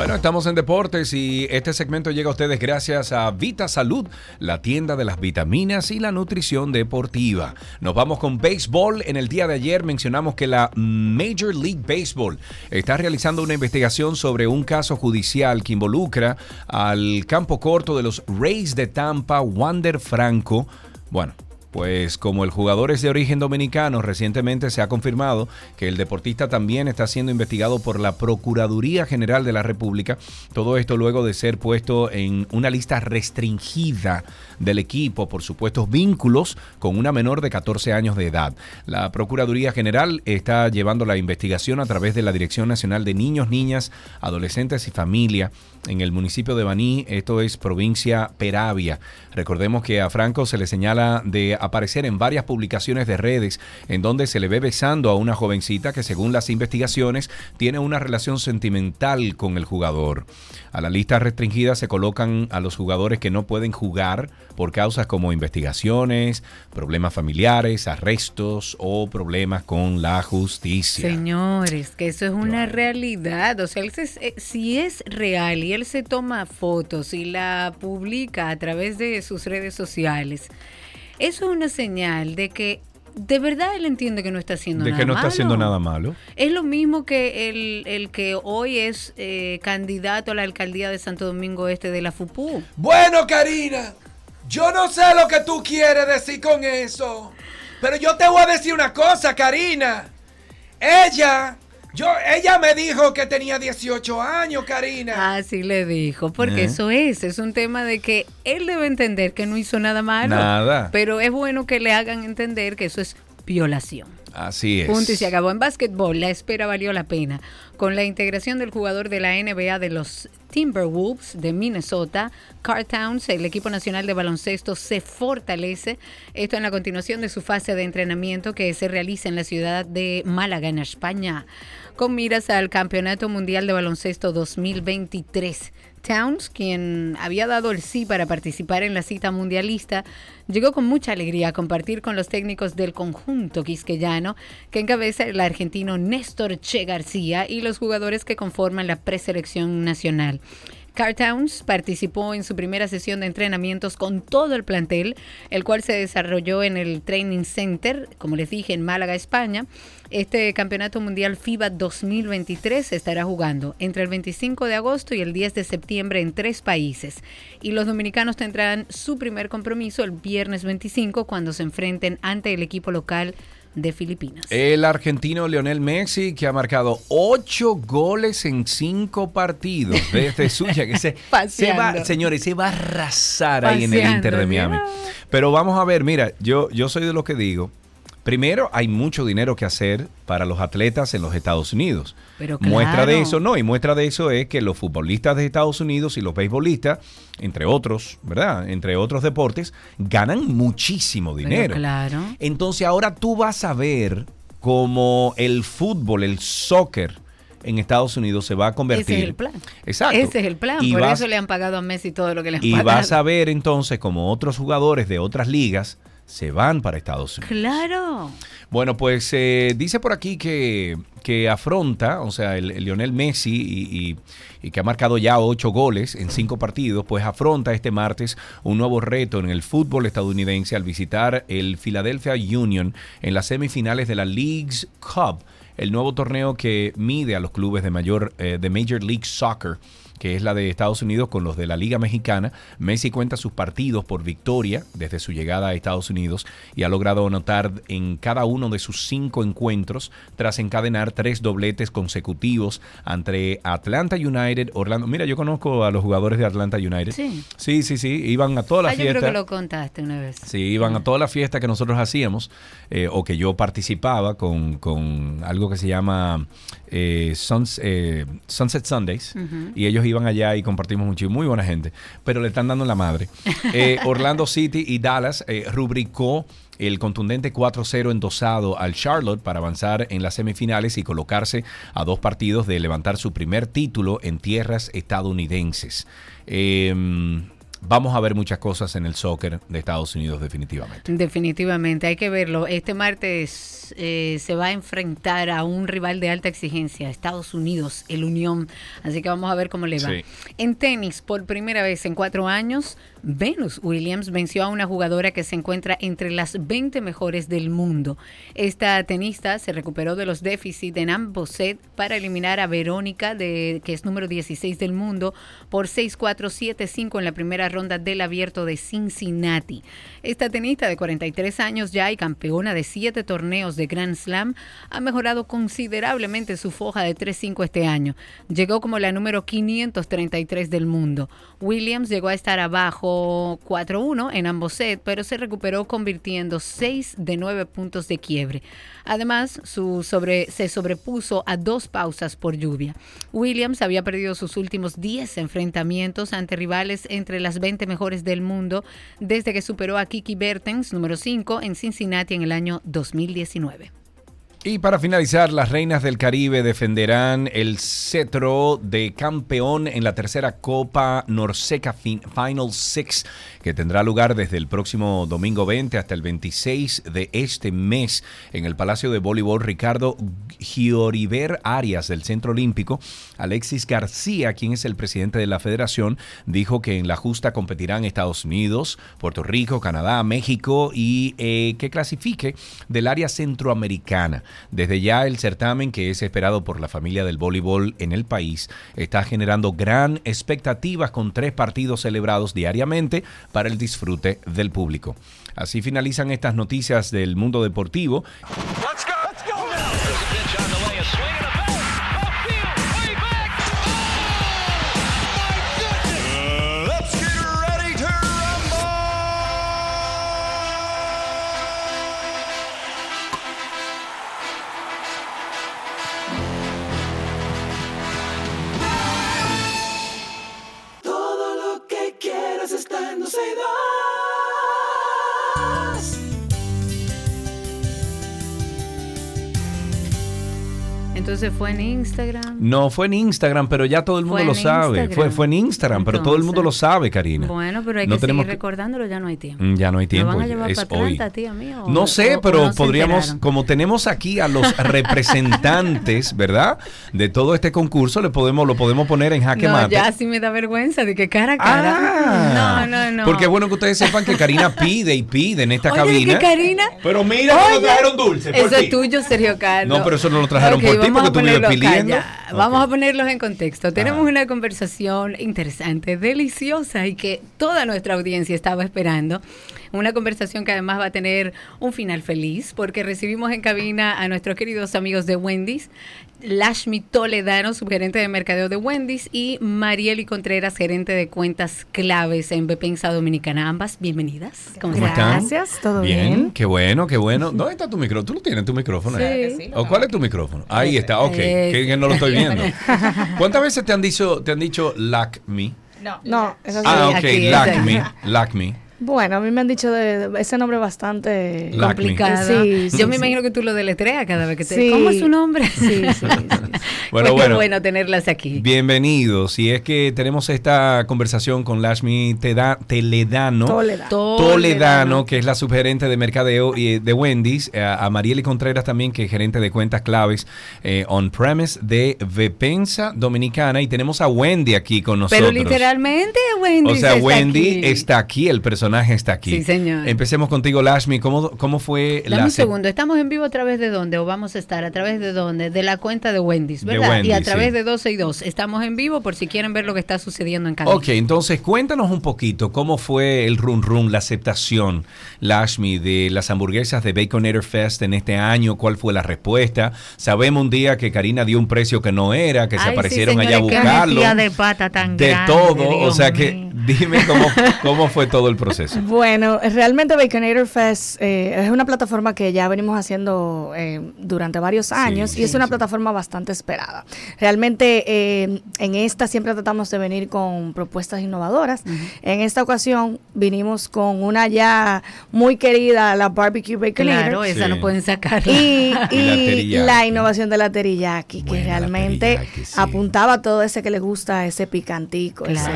Bueno, estamos en deportes y este segmento llega a ustedes gracias a Vita Salud, la tienda de las vitaminas y la nutrición deportiva. Nos vamos con béisbol. En el día de ayer mencionamos que la Major League Baseball está realizando una investigación sobre un caso judicial que involucra al campo corto de los Rays de Tampa, Wander Franco. Bueno, pues como el jugador es de origen dominicano, recientemente se ha confirmado que el deportista también está siendo investigado por la Procuraduría General de la República. Todo esto luego de ser puesto en una lista restringida del equipo por supuestos vínculos con una menor de 14 años de edad. La Procuraduría General está llevando la investigación a través de la Dirección Nacional de Niños, Niñas, Adolescentes y Familia en el municipio de Baní, esto es provincia Peravia. Recordemos que a Franco se le señala de aparecer en varias publicaciones de redes en donde se le ve besando a una jovencita que según las investigaciones tiene una relación sentimental con el jugador. A la lista restringida se colocan a los jugadores que no pueden jugar por causas como investigaciones, problemas familiares, arrestos o problemas con la justicia. Señores, que eso es una realidad. O sea, él se- eh, si es real y él se toma fotos y la publica a través de sus redes sociales, eso es una señal de que de verdad él entiende que no está haciendo de nada que no está malo. haciendo nada malo. Es lo mismo que el, el que hoy es eh, candidato a la alcaldía de Santo Domingo Este de la FUPU. Bueno, Karina, yo no sé lo que tú quieres decir con eso. Pero yo te voy a decir una cosa, Karina. Ella, yo, ella me dijo que tenía 18 años, Karina. Así le dijo, porque Eh. eso es, es un tema de que él debe entender que no hizo nada malo. Nada. Pero es bueno que le hagan entender que eso es violación. Así es. Punto y se acabó. En básquetbol, la espera valió la pena. Con la integración del jugador de la NBA de los Timberwolves de Minnesota. Car Towns, el equipo nacional de baloncesto, se fortalece. Esto en la continuación de su fase de entrenamiento que se realiza en la ciudad de Málaga, en España, con miras al Campeonato Mundial de Baloncesto 2023. Towns, quien había dado el sí para participar en la cita mundialista, llegó con mucha alegría a compartir con los técnicos del conjunto quisqueyano que encabeza el argentino Néstor Che García y los jugadores que conforman la preselección nacional. Car Towns participó en su primera sesión de entrenamientos con todo el plantel, el cual se desarrolló en el Training Center, como les dije, en Málaga, España. Este Campeonato Mundial FIBA 2023 se estará jugando entre el 25 de agosto y el 10 de septiembre en tres países. Y los dominicanos tendrán su primer compromiso el viernes 25 cuando se enfrenten ante el equipo local de Filipinas. El argentino Lionel Messi, que ha marcado ocho goles en cinco partidos desde suya, que se, se va, señores, se va a arrasar ahí en el Inter de Miami. mira. Pero vamos a ver, mira, yo, yo soy de los que digo, primero hay mucho dinero que hacer para los atletas en los Estados Unidos. Pero Muestra de claro. eso, no, y muestra de eso es que los futbolistas de Estados Unidos y los beisbolistas, entre otros, ¿verdad? Entre otros deportes, ganan muchísimo Pero dinero. claro. Entonces ahora tú vas a ver cómo el fútbol, el soccer en Estados Unidos se va a convertir. Ese es el plan. Exacto. Ese es el plan. Y Por vas- eso le han pagado a Messi todo lo que le han Y pagado. vas a ver entonces como otros jugadores de otras ligas se van para Estados Unidos. Claro. Bueno, pues eh, dice por aquí que, que afronta, o sea, el, el Lionel Messi y, y- y que ha marcado ya ocho goles en cinco partidos, pues afronta este martes un nuevo reto en el fútbol estadounidense al visitar el Philadelphia Union en las semifinales de la League's Cup, el nuevo torneo que mide a los clubes de mayor eh, de Major League Soccer que es la de Estados Unidos con los de la Liga Mexicana. Messi cuenta sus partidos por victoria desde su llegada a Estados Unidos y ha logrado anotar en cada uno de sus cinco encuentros tras encadenar tres dobletes consecutivos entre Atlanta United, Orlando. Mira, yo conozco a los jugadores de Atlanta United. Sí. Sí, sí, sí. Iban a todas Ah, las yo creo fiestas. que lo contaste una vez. Sí, iban a todas las fiestas que nosotros hacíamos eh, o que yo participaba con, con algo que se llama eh, Suns- eh, Sunset Sundays y ellos iban allá y compartimos mucho, muy buena gente, pero le están dando la madre. Eh, Orlando City y Dallas eh, rubricó el contundente 4-0 endosado al Charlotte para avanzar en las semifinales y colocarse a dos partidos de levantar su primer título en tierras estadounidenses. Eh, vamos a ver muchas cosas en el soccer de Estados Unidos definitivamente. Definitivamente, hay que verlo. Este martes eh, se va a enfrentar a un rival de alta exigencia, Estados Unidos, el Unión. Así que vamos a ver cómo le va. Sí. En tenis, por primera vez en cuatro años, Venus Williams venció a una jugadora que se encuentra entre las 20 mejores del mundo. Esta tenista se recuperó de los déficits en ambos sets para eliminar a Verónica, que es número 16 del mundo, por 6-4-7-5 en la primera ronda del abierto de Cincinnati. Esta tenista de 43 años ya y campeona de siete torneos de Grand Slam ha mejorado considerablemente su foja de 3-5 este año. Llegó como la número 533 del mundo. Williams llegó a estar abajo 4-1 en ambos sets, pero se recuperó convirtiendo 6 de 9 puntos de quiebre. Además, su se sobrepuso a dos pausas por lluvia. Williams había perdido sus últimos 10 enfrentamientos ante rivales entre las 20 mejores del mundo desde que superó a Kiki Bertens, número 5, en Cincinnati en el año 2019. Y para finalizar, las Reinas del Caribe defenderán el cetro de campeón en la tercera Copa Norseca Fin- Final Six, que tendrá lugar desde el próximo domingo 20 hasta el 26 de este mes en el Palacio de Voleibol Ricardo Gioriver Arias del Centro Olímpico. Alexis García, quien es el presidente de la federación, dijo que en la justa competirán Estados Unidos, Puerto Rico, Canadá, México y eh, que clasifique del área centroamericana. Desde ya el certamen, que es esperado por la familia del voleibol en el país, está generando gran expectativas con tres partidos celebrados diariamente para el disfrute del público. Así finalizan estas noticias del mundo deportivo. Entonces fue en Instagram. No, fue en Instagram, pero ya todo el mundo lo sabe. Instagram. Fue, fue en Instagram, pero todo el mundo lo sabe, Karina. Bueno, pero hay No que tenemos seguir recordándolo, ya no hay tiempo. Mm, Ya no hay tiempo. ¿Lo van a llevar es para hoy. Atlanta, tía mía? o- No sé, o- o pero no podríamos, como tenemos aquí a los representantes, ¿verdad? De todo este concurso, le podemos, lo podemos poner en jaque No, mate. ya sí me da vergüenza de que cara a cara. Ah, no, no, no. Porque es bueno que ustedes sepan que Karina pide y pide en esta Oye, cabina. que Karina. Pero mira, que nos Oye, trajeron dulce. por Eso ti. es tuyo, Sergio Carlos. No, pero eso no lo trajeron Ok, por ti porque tú vives acá Vamos a ponerlos en contexto. Tenemos una conversación interesante, deliciosa y que toda nuestra audiencia estaba esperando. Una conversación que además va a tener un final feliz porque recibimos en cabina a nuestros queridos amigos de Wendy's, Lashmi Toledano, subgerente de mercadeo de Wendy's, y Marieli Contreras, gerente de cuentas claves en Bepensa Dominicana. Ambas, bienvenidas. ¿Cómo ¿Cómo están? todo bien. Qué bueno, qué bueno. ¿Dónde está tu micrófono? ¿Tú lo tienes tu micrófono? Sí. sí. ¿O cuál es tu micrófono? Ahí está, ok. Ese. Que, que no lo estoy viendo. ¿Cuántas veces te han dicho, te han dicho lack me? No, no, eso sí. Ah, ok, aquí, lack Bueno, a mí me han dicho de, de ese nombre bastante complicado. Sí, sí, Yo me imagino que tú lo deletreas cada vez que te... Sí. ¿Cómo es su nombre? Sí, sí, sí. Bueno, Pues qué bueno. bueno tenerlas aquí. Bienvenidos. Y es que tenemos esta conversación con Lashmi Teda- Teledano. Toledano. Toledano, que es la subgerente de mercadeo y, de Wendy's, eh, a Marieli Contreras también, que es gerente de cuentas claves eh, on-premise de Vepensa Dominicana. Y tenemos a Wendy aquí con nosotros. Pero literalmente Wendy O sea, está Wendy aquí. está aquí, el personaje está aquí. Sí, señor. Empecemos contigo, Lashmi. ¿Cómo, cómo fue Dame la un se- segundo, ¿estamos en vivo a través de dónde? ¿O vamos a estar a través de dónde? De la cuenta de Wendy's, De ¿verdad? y a través sí. de 12 y 2. Estamos en vivo por si quieren ver lo que está sucediendo en cada Ok, entonces cuéntanos un poquito cómo fue el run run, la aceptación, Lashmi, de las hamburguesas de Baconator Fest en este año, cuál fue la respuesta. Sabemos un día que Karina dio un precio que no era, que se sí, aparecieron allá a buscarlo. de pata tan de grande, todo, o sea que dime cómo, cómo fue todo el proceso. Bueno, realmente Baconator Fest eh, es una plataforma que ya venimos haciendo eh, durante varios años y es una plataforma bastante esperada. Realmente eh, en esta siempre tratamos de venir con propuestas innovadoras. En esta ocasión vinimos con una ya muy querida, la Barbecue Baconator. Claro, esa no pueden sacarla. Y, Y la y teriyaki. la innovación de la teriyaki, que realmente teriyaki, sí. apuntaba a todo ese que le gusta ese picantico, ese-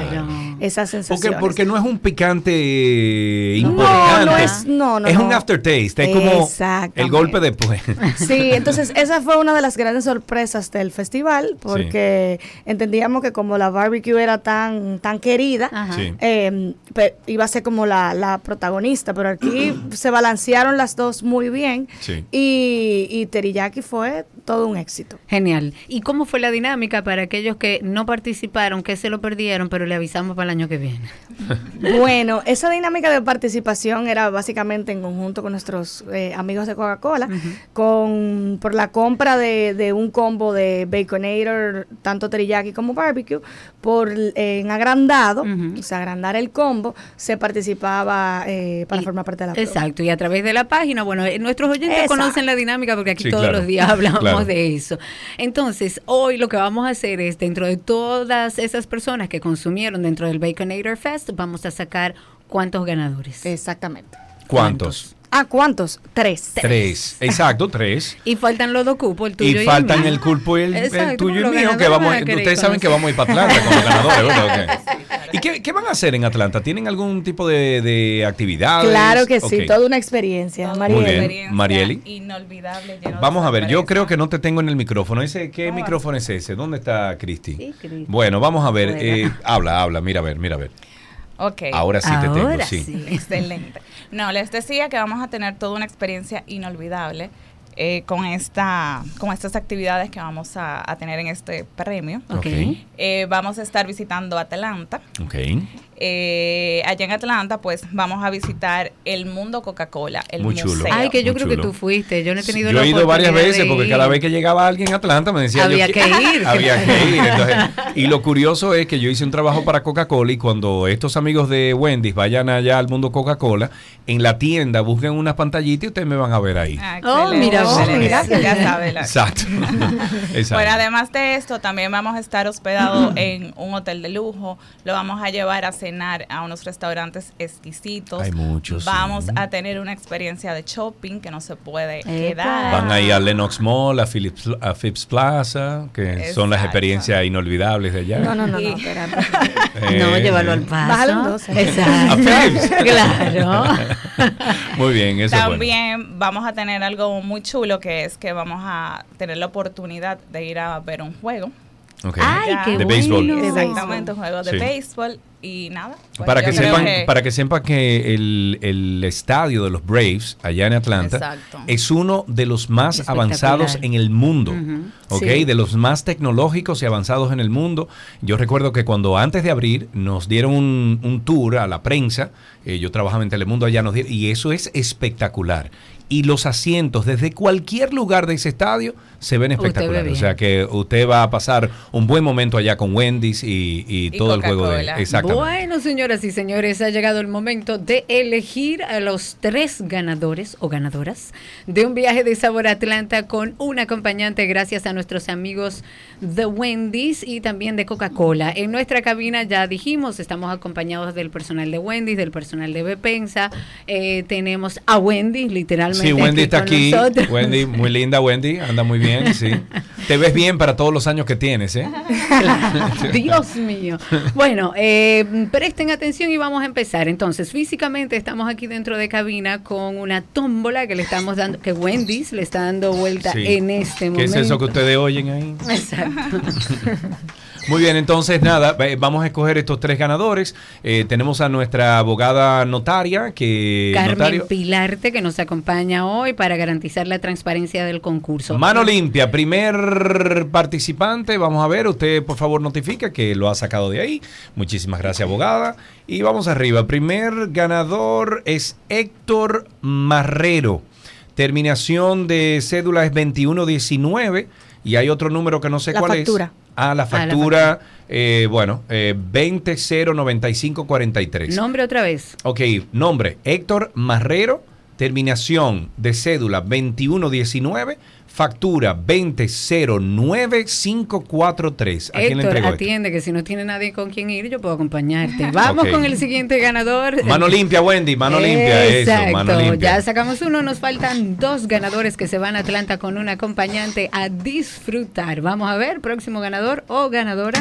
esa Porque, sensación. porque no es un picante eh, No, importante. no es- no, no, Es un no. aftertaste, es como el golpe después. Sí, entonces esa fue una de las grandes sorpresas del festival, porque entendíamos que como la barbecue era tan, tan querida, eh, pe- iba a ser como la, la protagonista, pero aquí se balancearon las dos muy bien Sí. y, y Teriyaki fue todo un éxito. Genial. ¿Y cómo fue la dinámica para aquellos que no participaron, que se lo perdieron, pero le avisamos para el año que viene? Bueno, esa dinámica de participación era básicamente en conjunto con nuestros eh, amigos de Coca-Cola, con por la compra de, de un combo de Baconator, tanto teriyaki como barbecue, por eh, en agrandado, Ujú. o sea, agrandar el combo, se participaba eh, para Y- formar parte de la prueba. Exacto, y a través de la página, bueno, eh, nuestros oyentes Exacto. conocen la dinámica porque aquí Sí, todos claro, los días hablamos claro. de eso. Entonces, hoy lo que vamos a hacer es, dentro de todas esas personas que consumieron dentro del Baconator Fest, vamos a sacar cuántos ganadores. Exactamente. ¿Cuántos? Ah, ¿cuántos? Tres. Tres. Exacto, tres. Y faltan los dos cupos, el tuyo y, Y faltan mío. el culpo y el, el Exacto, tuyo y los el mío, que ganadores vamos, ustedes saben que vamos a ir para Atlanta como ganadores, ¿verdad? Ok. ¿Y qué, qué van a hacer en Atlanta? ¿Tienen algún tipo de, de actividades? Claro que sí, toda una experiencia, bien. Marieli. Inolvidable. Vamos a ver, yo creo que no te tengo en el micrófono. Ese, ¿Qué ¿Cómo micrófono es ese? ¿Dónde está Cristi? Sí, Cristi. Bueno, vamos a ver. Eh, habla, habla, mira a ver, mira a ver. Ok. Ahora sí te tengo, Ahora sí. sí. Excelente. No, les decía que vamos a tener toda una experiencia inolvidable eh, con, esta, con estas actividades que vamos a, a tener en este premio. Ok. Eh, vamos a estar visitando Atlanta. Ok. Eh, allá en Atlanta, pues vamos a visitar el Mundo Coca-Cola, el Muy museo. chulo. Ay, que yo Muy creo que tú fuiste. Yo no he tenido Yo la he ido varias oportunidad veces de porque ir. cada vez que llegaba alguien a Atlanta me decía Había yo, que ir. Había que ir. entonces, y lo curioso es que yo hice un trabajo para Coca-Cola y cuando estos amigos de Wendy's vayan allá al mundo Coca-Cola, en la tienda busquen unas pantallitas y ustedes me van a ver ahí. Ah, Oh, mira, excelente. mira ya bien. sabe la- Exacto. Exacto. Bueno, además de esto, también vamos a estar hospedados en un hotel de lujo. Lo vamos a llevar a hacer cenar a unos restaurantes exquisitos. Hay muchos, Vamos sí. a tener una experiencia de shopping que no se puede Epa. quedar. Van ahí a Lenox Mall, a Philips, a Phipps Plaza, que son las experiencias inolvidables de allá. No, no, no, no, espérate. Eh, No, llévalo al paso. Eh. Exacto. A claro. Muy bien, eso bueno. También vamos a tener algo muy chulo que es que vamos a tener la oportunidad de ir a ver un juego. Ay, qué De bueno. béisbol. Exactamente, un juego de Sí. béisbol y nada. pues Para que, sepan, que- para que sepan que el, el estadio de los Braves allá en Atlanta Exacto. es uno de los más avanzados en el mundo, Ujú. ¿ok? Sí. De los más tecnológicos y avanzados en el mundo. Yo recuerdo que cuando antes de abrir nos dieron un, un tour a la prensa, eh, yo trabajaba en Telemundo allá, nos dieron, y eso es espectacular. Y los asientos desde cualquier lugar de ese estadio se ven espectaculares. O sea que usted va a pasar un buen momento allá con Wendy's y, y Y todo el juego de... Exactamente. Bueno, señoras y señores, ha llegado el momento de elegir a los tres ganadores o ganadoras de un viaje de sabor a Atlanta con un acompañante gracias a nuestros amigos de Wendy's y también de Coca-Cola. En nuestra cabina ya dijimos, estamos acompañados del personal de Wendy's, del personal de Bepensa, eh, tenemos a Wendy Sí, Wendy está aquí. nosotros. Wendy, muy linda Wendy, anda muy bien, sí. Te ves bien para todos los años que tienes, ¿eh? Claro. Dios mío. Bueno, eh, presten atención y vamos a empezar. Entonces, físicamente estamos aquí dentro de cabina con una tómbola que le estamos dando, que Wendy's le está dando vuelta Sí. en este ¿Qué momento. es eso que ustedes oyen ahí? Exacto. Muy bien, entonces nada, vamos a escoger estos tres ganadores. Eh, tenemos a nuestra abogada notaria, que... Carmen notario, Pilarte, que nos acompaña hoy para garantizar la transparencia del concurso. Mano limpia, primer participante. Vamos a ver, usted por favor notifica que lo ha sacado de ahí. Muchísimas gracias, abogada. Y vamos arriba. Primer ganador es Héctor Marrero. Terminación de cédula es 2119. Y hay otro número que no sé La cuál factura. es. Ah, la la factura. eh, bueno, eh, 209543. Nombre otra vez. Ok, nombre, Héctor Marrero, terminación de cédula 2119, factura 2009543. ¿A quién le Héctor, esto? atiende que si no tiene nadie con quien ir, yo puedo acompañarte. Vamos Ok. con el siguiente ganador. Mano limpia, Wendy, mano limpia, eso, mano Exacto, limpia. Ya sacamos uno, nos faltan dos ganadores que se van a Atlanta con un acompañante a disfrutar. Vamos a ver, próximo ganador o ganadora.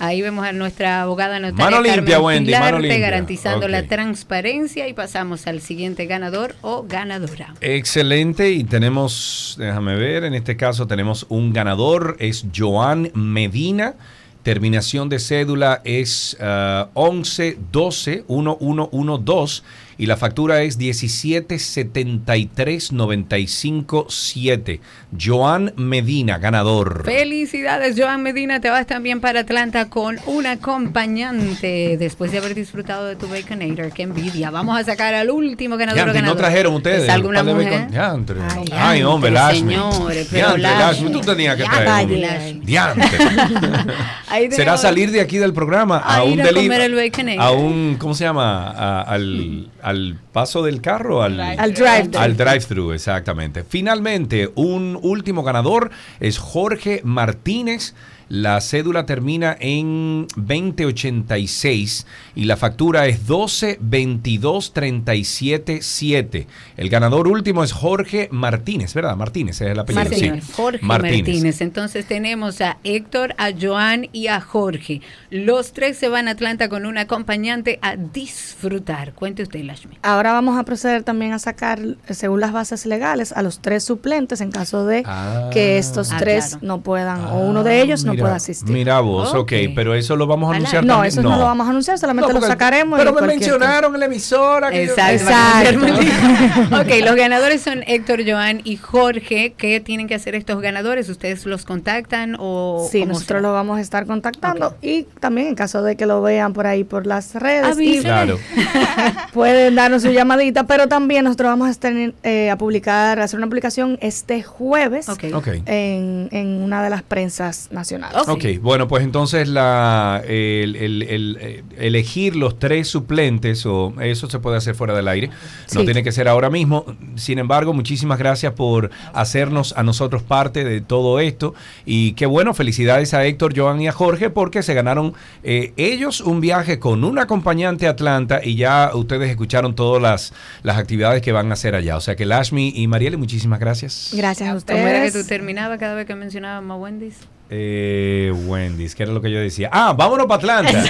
Ahí vemos a nuestra abogada notaria Mano limpia, Wendy, mano limpia. garantizando la transparencia y pasamos al siguiente ganador o ganadora. Excelente, y tenemos, déjame ver, en este caso tenemos un ganador, es Joan Medina. Terminación de cédula es ah, 1112-1112 y la factura es 1773-957. Joan Medina, ganador. Felicidades, Joan Medina. Te vas también para Atlanta con un acompañante después de haber disfrutado de tu Baconator. Qué envidia. Vamos a sacar al último ganador. Diantre, no trajeron ustedes. ¿Es alguna mujer? Ay, Ay, hombre, Lashmi. señores, pero Lashmi. Tú tenías que traer Será salir de aquí del programa a, A un ir a deli- comer el Baconator. a un ¿cómo se llama? A- al, al paso del carro, al Al drive-thru. al drive-thru, exactamente. Finalmente, un último ganador es Jorge Martínez. La cédula termina en 2086 y la factura es 12-22-37-7. El ganador último es Jorge Martínez, ¿verdad? Martínez es el apellido. Sí. señor. Jorge Martínez. Entonces tenemos a Héctor, a Joan y a Jorge. Los tres se van a Atlanta con un acompañante a disfrutar. Cuente usted, Lashmi. Ahora vamos a proceder también a sacar, según las bases legales, a los tres suplentes en caso de Ah. que estos Ah, tres claro. no puedan o uno de ellos no Mira, pueda asistir. Mira vos, ok, Ok. pero eso lo vamos a anunciar no, también. eso no. lo vamos a anunciar, solamente No, lo sacaremos. Pero me mencionaron en la emisora. que yo- Exacto. Exacto. ok, los ganadores son Héctor, Joan y Jorge. ¿Qué tienen que hacer estos ganadores? ¿Ustedes los contactan o Sí, nosotros será? lo vamos a estar contactando y también en caso de que lo vean por ahí por las redes y. Claro. pueden darnos un llamadita, pero también nosotros vamos a estar eh, a publicar, a hacer una publicación este jueves Ok. Ok. en, en una de las prensas nacionales. Ok, bueno, pues entonces la, el, el- el, eh, elegir los tres suplentes, o eso se puede hacer fuera del aire, no Sí. tiene que ser ahora mismo. Sin embargo, muchísimas gracias por hacernos a nosotros parte de todo esto. Y qué bueno, felicidades a Héctor, Joan y a Jorge, porque se ganaron eh, ellos un viaje con un acompañante a Atlanta y ya ustedes escucharon todas las, las actividades que van a hacer allá. O sea que Lashmi y Marielle, muchísimas gracias. Gracias a ¿Cómo era que ustedes. tú terminabas cada vez que mencionábamos a Wendy's? Eh, Wendy's, ¿qué era lo que yo decía? Ah, vámonos para Atlanta.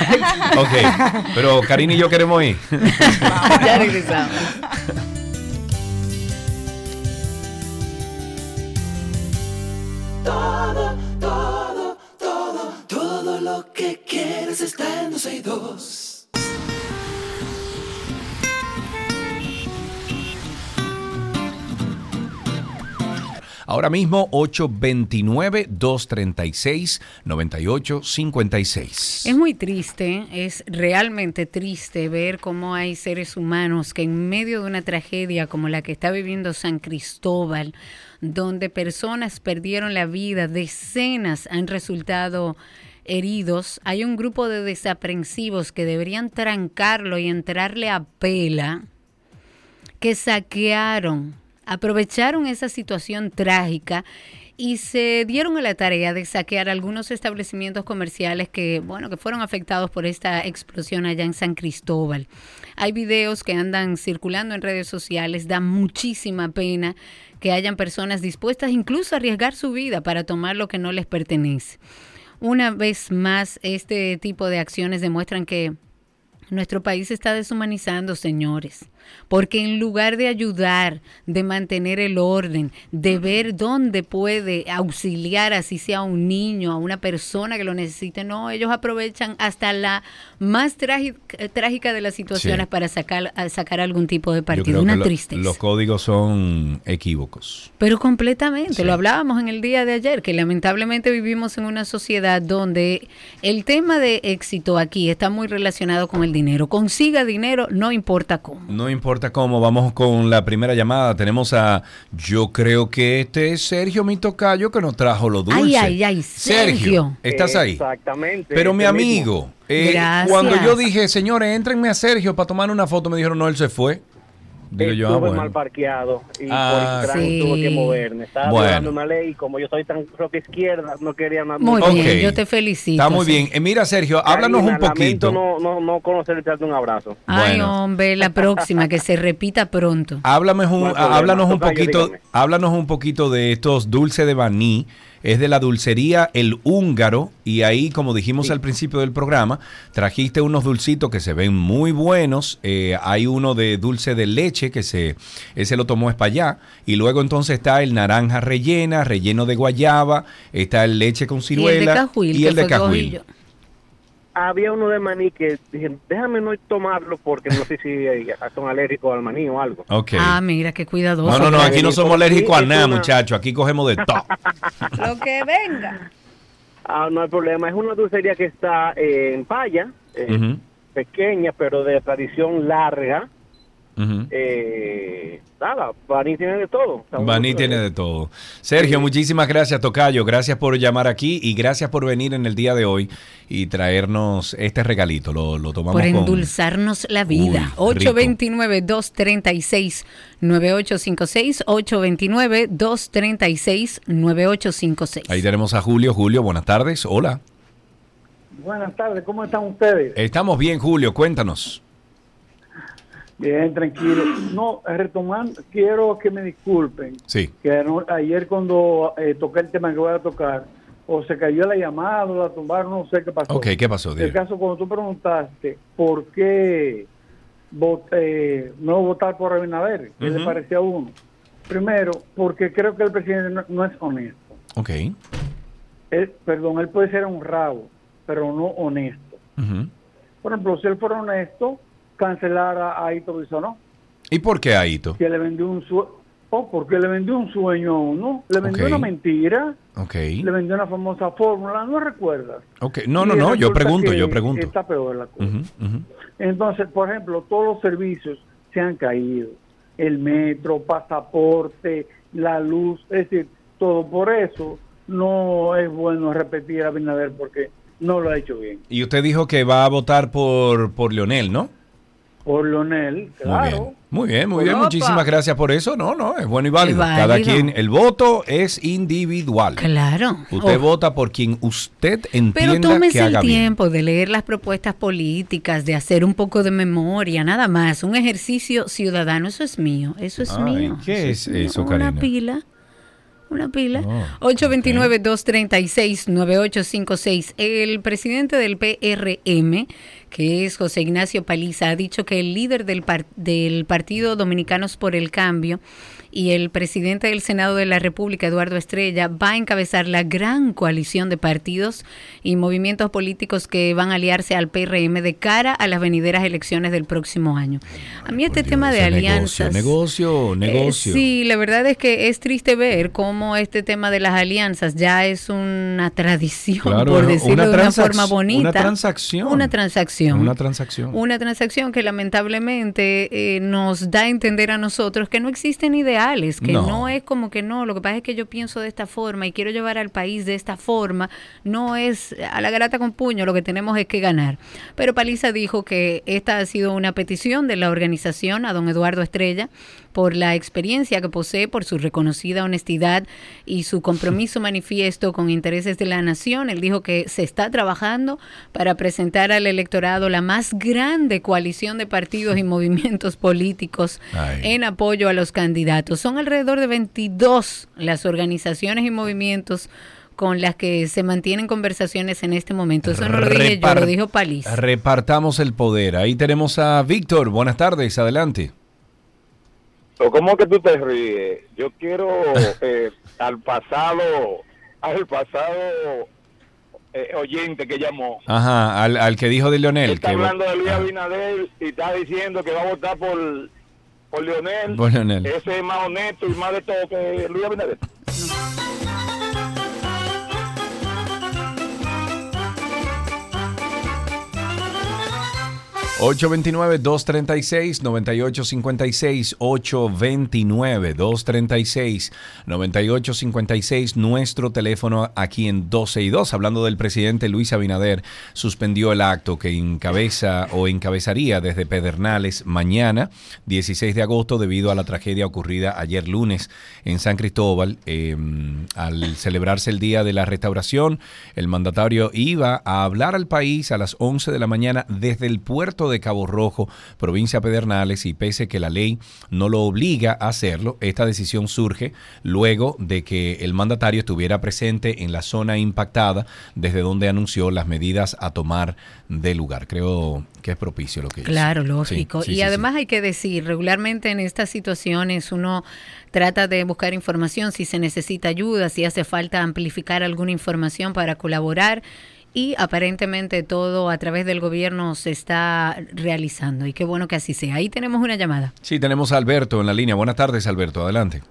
ok, pero Karina y yo queremos ir. ya regresamos. Todo, todo, todo, todo lo que quieres está en 262. Ahora mismo 829-236-9856. Es muy triste, es realmente triste ver cómo hay seres humanos que en medio de una tragedia como la que está viviendo San Cristóbal, donde personas perdieron la vida, decenas han resultado heridos, hay un grupo de desaprensivos que deberían trancarlo y entrarle a pela, que saquearon, aprovecharon esa situación trágica y se dieron a la tarea de saquear algunos establecimientos comerciales que, bueno, que fueron afectados por esta explosión allá en San Cristóbal. Hay videos que andan circulando en redes sociales, da muchísima pena que hayan personas dispuestas incluso a arriesgar su vida para tomar lo que no les pertenece. Una vez más, este tipo de acciones demuestran que nuestro país está deshumanizando, señores, porque en lugar de ayudar, de mantener el orden, de ver dónde puede auxiliar, así sea a un niño, a una persona que lo necesite, no, ellos aprovechan hasta la más trágica, trágica de las situaciones Sí. para sacar, sacar algún tipo de partido. Una lo- tristeza. los códigos son equívocos. Pero completamente, Sí. lo hablábamos en el día de ayer, que lamentablemente vivimos en una sociedad donde el tema de éxito aquí está muy relacionado con el dinero. Consiga dinero, no importa cómo. No importa cómo, vamos con la primera llamada. Tenemos a, yo creo que este es Sergio, mi tocayo, que nos trajo lo dulce. Ay, ay, ay, Sergio. ¿estás ahí? Exactamente. Pero mi mismo. amigo, eh, cuando yo dije, señores, éntrenme a Sergio para tomar una foto, me dijeron, no, él se fue. Digo yo, ah, bueno. mal parqueado y Ah, por el sí. tuve que moverme. Estaba Bueno. una ley y como yo soy tan roca izquierda, no quería nada. Muy Ok. bien, yo te felicito. Está muy Sergio. bien. Eh, mira, Sergio, háblanos un poquito. No, no, no conocer y darte un abrazo. Ay, Bueno. hombre, la próxima, que se repita pronto. Háblame un- No hay problema. háblanos un poquito, háblanos un poquito de estos dulces de maní. Es de la dulcería El Húngaro y ahí, como dijimos al principio del programa, trajiste unos dulcitos que se ven muy buenos. Eh, hay uno de dulce de leche que se, ese lo tomó Espallá y luego entonces está el naranja rellena, relleno de guayaba, está el leche con Y el de ciruela y el de cajuil. Había uno de maní que dije, déjame no tomarlo porque no sé si son alérgicos al maní o algo. Ah, mira, qué cuidadoso. no, no, no, aquí no somos alérgicos a nada, una- muchachos. Aquí cogemos de todo. Lo que venga. Ah, no hay problema. Es una dulcería que está eh, en Paya, eh, pequeña pero de tradición larga. Eh, nada, Baní tiene de todo. Baní tiene de todo. Sergio, muchísimas gracias, Tocayo. Gracias por llamar aquí y gracias por venir en el día de hoy y traernos este regalito. Lo, lo tomamos Por con... endulzarnos la vida. Uy, rico. 829-236-9856. 829-236-9856. Ahí tenemos a Julio. Julio, buenas tardes. Hola. Buenas tardes, ¿cómo están ustedes? Estamos bien, Julio. Cuéntanos. Bien, tranquilo. No, retomando, quiero que me disculpen. Sí. Que no- ayer cuando eh, toqué el tema que voy a tocar, o se cayó la llamada, o la tumbaron, no sé qué pasó. Ok, ¿qué pasó? El Diego? caso, cuando tú preguntaste por qué vot- eh, no votar por Abinader, ¿qué le parecía a uno? Primero, porque creo que el presidente no, no es honesto. Ok. Él, perdón, él puede ser honrado, pero no honesto. Por ejemplo, si él fuera honesto, cancelara a Ito Bisonó, ¿Y por qué Aito? que le vendió un sueño, oh, porque le vendió un sueño a uno, le vendió una mentira, Ok. le vendió una famosa fórmula, ¿no recuerdas? Ok. No, no, Y no. Yo pregunto, yo pregunto. Está peor la cosa. Entonces, por ejemplo, todos los servicios se han caído. El metro, pasaporte, la luz, es decir, todo por eso no es bueno repetir a Abinader porque no lo ha hecho bien. Y usted dijo que va a votar por, por Leonel, ¿no? Por Leonel, claro. Muy bien, muy bien. Muchísimas gracias por eso. No, no, es bueno y válido. Cada quien, el voto es individual. Claro. Usted Oh. vota por quien usted Pero entienda tómese que haga el bien. tiempo de leer las propuestas políticas, de hacer un poco de memoria, nada más. Un ejercicio ciudadano, eso es mío, eso es Ay, mío. ¿qué es eso, Una Karina? pila. Una pila. Oh, 829-236-9856. El presidente del PRM, que es José Ignacio Paliza, ha dicho que el líder del, par- del Partido Dominicanos por el Cambio y el presidente del Senado de la República, Eduardo Estrella, va a encabezar la gran coalición de partidos y movimientos políticos que van a aliarse al PRM de cara a las venideras elecciones del próximo año. A mí este tema de alianzas... Negocio, negocio, negocio. Eh, sí, la verdad es que es triste ver cómo este tema de las alianzas ya es una tradición, Claro, por una decirlo de una forma bonita. una transacción. Una transacción. Una transacción. Una transacción que lamentablemente eh, nos da a entender a nosotros que no existen ideales, que No. no. es como que no, lo que pasa es que yo pienso de esta forma y quiero llevar al país de esta forma, no es a la garata con puño, lo que tenemos es que ganar. Pero Paliza dijo que esta ha sido una petición de la organización a don Eduardo Estrella por la experiencia que posee, por su reconocida honestidad y su compromiso manifiesto con intereses de la nación. Él dijo que se está trabajando para presentar al electorado la más grande coalición de partidos y movimientos políticos Ay. en apoyo a los candidatos. Son alrededor de 22 las organizaciones y movimientos con las que se mantienen conversaciones en este momento. Eso no lo dije yo, lo dijo Paliza. Repartamos el poder. Ahí tenemos a Víctor. Buenas tardes, adelante. ¿O ¿Cómo que tú te ríes? Yo quiero eh, al pasado, al pasado eh, oyente que llamó. Ajá, al, al que dijo de Leonel. está que hablando de Luis Ah, Abinader y está diciendo que va a votar por, por Leonel. Por Leonel. Ese es más honesto y más de todo que Luis Abinader. 829-236-9856, 829-236-9856, nuestro teléfono aquí en 12 y 2. Hablando del presidente Luis Abinader, suspendió el acto que encabeza o encabezaría desde Pedernales mañana, 16 de agosto, debido a la tragedia ocurrida ayer lunes en San Cristóbal. Eh, al celebrarse el Día de la Restauración, el mandatario iba a hablar al país a las 11 de la mañana desde el puerto de Cabo Rojo, provincia Pedernales, y pese que la ley no lo obliga a hacerlo, esta decisión surge luego de que el mandatario estuviera presente en la zona impactada, desde donde anunció las medidas a tomar del lugar. Creo que es propicio lo que. Claro, lógico. sí, y sí. además hay que decir, regularmente en estas situaciones uno trata de buscar información si se necesita ayuda, si hace falta amplificar alguna información para colaborar y aparentemente todo a través del gobierno se está realizando y qué bueno que así sea. Ahí tenemos una llamada. Sí, tenemos a Alberto en la línea. Buenas tardes, Alberto. Adelante.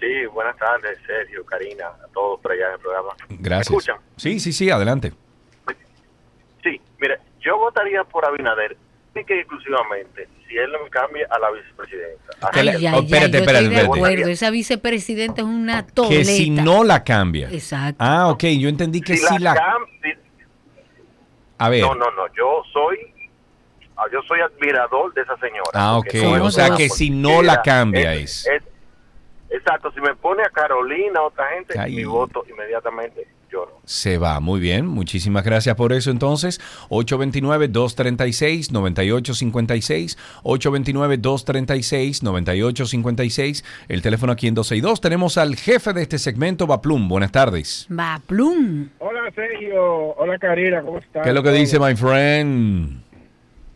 Sí, buenas tardes, Sergio, Karina, a todos por allá en el programa. Gracias. ¿Me escuchan? Sí, sí, sí, adelante. Sí, mire, yo votaría por Abinader, única y exclusivamente, si él no me cambia a la vicepresidenta. Ay, ay, oh, ay, espérate, espérate, estoy de espérate. acuerdo. Esa vicepresidenta es una toleta. Que si no la cambia. Exacto. Ah, ok, yo entendí que Si si la la... cam- si- A ver. No, no, no, yo soy, ah, yo soy admirador de esa señora. Ah, ok. no O es sea que si no la cambia es. Exacto, si me pone a Carolina otra gente, Ay. mi voto inmediatamente Se va, muy bien. Muchísimas gracias por eso entonces. 829-236-9856. 829-236-9856. El teléfono aquí en 262. Tenemos al jefe de este segmento, Baplum. Buenas tardes. Va, plum. Hola Sergio, hola Karina, ¿cómo estás? ¿Qué es lo que dice, my friend?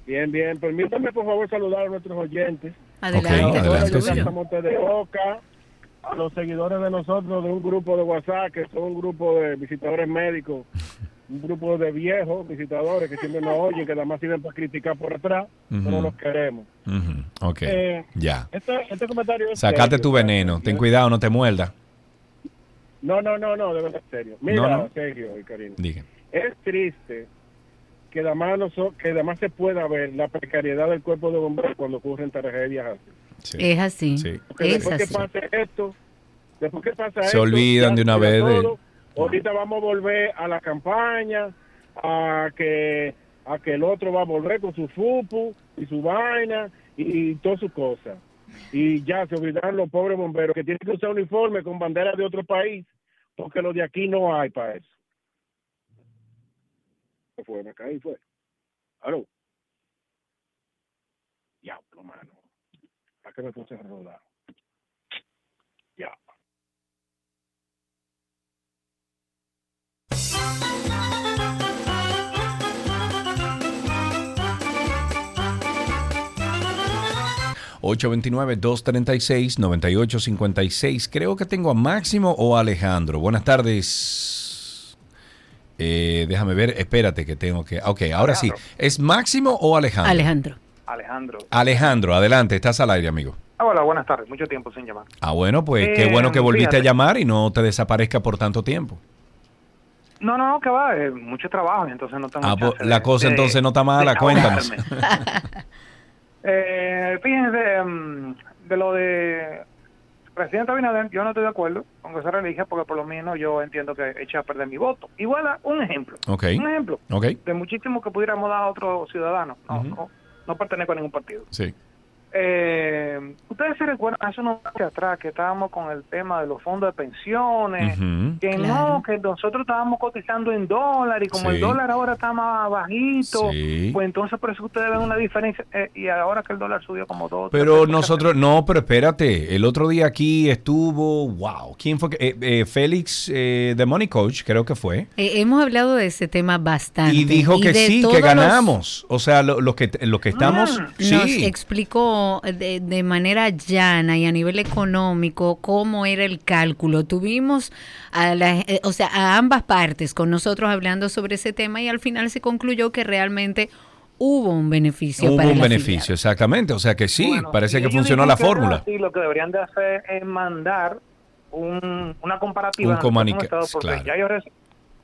Bien, bien. Permítame por favor saludar a nuestros oyentes. Adelante, Ok, adelante, estamos de Boca, a los seguidores de nosotros de un grupo de WhatsApp, que son un grupo de visitadores médicos, un grupo de viejos visitadores que siempre nos oyen, que además sirven para criticar por atrás, pero los queremos. Ujú, Ok, Eh, ya. Este, este comentario es Sacate serio, tu veneno. Ten cuidado, no te muerda. No, no, no, no, de verdad serio. Mira, No, no. Sergio y. Diga. Es triste que además, no so- que además se pueda ver la precariedad del cuerpo de bomberos cuando ocurren tragedias así. Es así. Porque Es después que así. pase esto, después que pasa Se esto, olvidan de una vez de-. Ahorita vamos a volver a la campaña, a que a que el otro va a volver con su fupu y su vaina y, y todas sus cosas. Y ya se olvidaron los pobres bomberos que tienen que usar uniforme con bandera de otro país, porque los de aquí no hay para eso. ¿Qué fue? Me caí, fue. ¿Aló? Diablo, mano. ¿Para qué me puse a rodar? Ya. Ocho 829-236-9856. Creo que tengo a Máximo o a Alejandro. Buenas tardes. Eh, déjame ver, espérate que tengo que... Ok, ahora sí. ¿Es Máximo o Alejandro? Alejandro. Alejandro. Alejandro, adelante, estás al aire, amigo. Ah, hola, buenas tardes. Mucho tiempo sin llamar. Ah, bueno, pues qué Eh, bueno que volviste fíjate. a llamar y no te desaparezca por tanto tiempo. No, no, no, que va, eh, mucho trabajo, entonces no tengo Ah, pues, la de- cosa de- entonces no está mala, cuéntanos. Eh, fíjense, mm, de lo de presidente Abinader, yo no estoy de acuerdo con que se religia porque por lo menos yo entiendo que eché a perder mi voto. Igual a un ejemplo. Un ejemplo de muchísimo que pudiéramos dar a otro ciudadano. No, no, no pertenezco a ningún partido. Sí. Eh, Ustedes se recuerdan hace unos años atrás que estábamos con el tema de los fondos de pensiones, que no, que nosotros estábamos cotizando en dólar y como Sí. el dólar ahora está más bajito, Sí. pues entonces por eso ustedes ven una diferencia eh, y ahora que el dólar subió como dos. Pero nosotros, no, pero espérate, el otro día aquí estuvo, wow, ¿quién fue? que- eh, eh, Félix, eh, The Money Coach, creo que fue. Eh, hemos hablado de ese tema bastante. Y dijo que de sí, que los- ganamos. O sea, lo, lo que, lo que estamos, Nos sí. explicó de, de manera llana y a nivel económico cómo era el cálculo. Tuvimos a, la- eh, o sea, a ambas partes con nosotros hablando sobre ese tema y al final se concluyó que realmente hubo un beneficio Hubo para un beneficio, exactamente. O sea que sí, parece que funcionó la fórmula. Y lo que deberían de hacer es mandar un, una comparativa Un comunica- estado, porque claro. ya yo,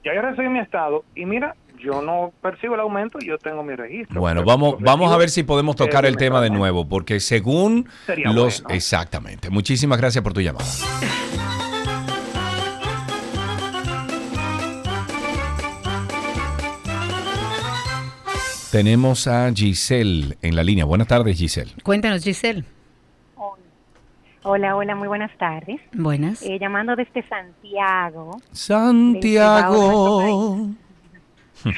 ya yo recibí mi estado y mira, yo no percibo el aumento, yo tengo mi registro. Bueno, vamos, vamos a ver si podemos tocar el tema de nuevo, porque según Sería los... bueno. Exactamente. Muchísimas gracias por tu llamada. Tenemos a Giselle en la línea. Buenas tardes, Giselle. Cuéntanos, Giselle. Hola, hola, muy buenas tardes. Buenas. Eh, llamando desde Santiago. Santiago.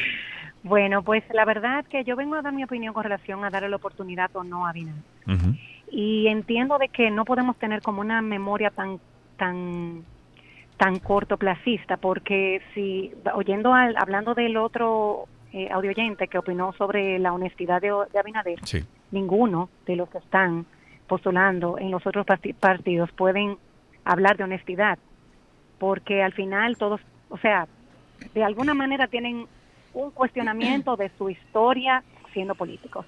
Bueno, pues la verdad que yo vengo a dar mi opinión con relación a darle la oportunidad o no a Binader. Y entiendo de que no podemos tener como una memoria tan tan tan cortoplacista, porque si oyendo al, hablando del otro eh, audio oyente que opinó sobre la honestidad de, de Abinader, Sí. ninguno de los que están postulando en los otros parti- partidos pueden hablar de honestidad, porque al final todos, o sea, de alguna manera tienen un cuestionamiento de su historia siendo políticos.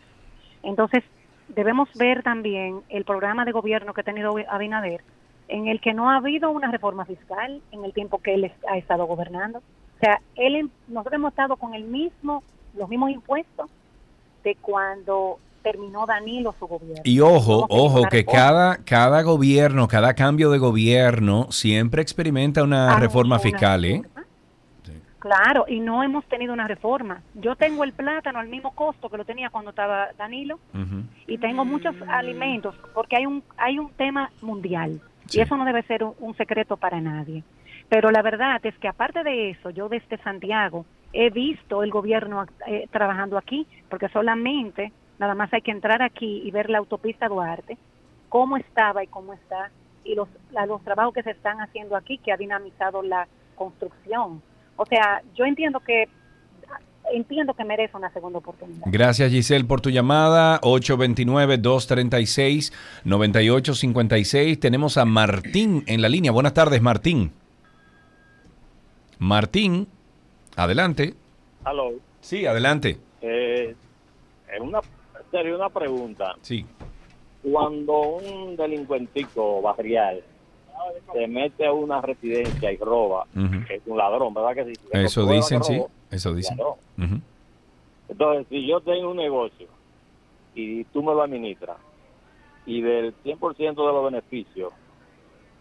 Entonces, debemos ver también el programa de gobierno que ha tenido Abinader, en el que no ha habido una reforma fiscal en el tiempo que él ha estado gobernando. O sea, él, nosotros hemos estado con el mismo, los mismos impuestos de cuando terminó Danilo su gobierno. Y ojo, ojo, que cada, cada gobierno, cada cambio de gobierno siempre experimenta una reforma una fiscal, ¿eh? Claro, y no hemos tenido una reforma. Yo tengo el plátano al mismo costo que lo tenía cuando estaba Danilo y tengo muchos alimentos porque hay un hay un tema mundial y eso no debe ser un, un secreto para nadie. Pero la verdad es que aparte de eso, yo desde Santiago he visto el gobierno eh, trabajando aquí porque solamente nada más hay que entrar aquí y ver la autopista Duarte cómo estaba y cómo está y los la- los trabajos que se están haciendo aquí que ha dinamizado la construcción. O sea, yo entiendo que entiendo que merece una segunda oportunidad. Gracias Giselle por tu llamada. 829-236-9856. Tenemos a Martín en la línea. Buenas tardes, Martín. Martín, adelante. Aló. Sí, adelante. Eh, es una, sería una pregunta. Sí. Cuando un delincuentico barrial se mete a una residencia y roba, es un ladrón, ¿verdad que sí? Le Eso dicen, que sí. Eso dicen. Entonces, si yo tengo un negocio y tú me lo administras y del 100% de los beneficios,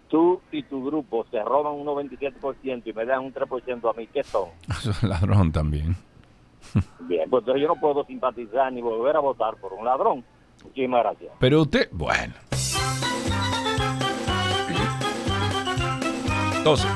tú y tu grupo se roban un 97% y me dan un 3% a mí, ¿qué son? Eso es ladrón también. Bien, pues entonces yo no puedo simpatizar ni volver a votar por un ladrón. Muchísimas gracias. Pero usted, bueno. Tose.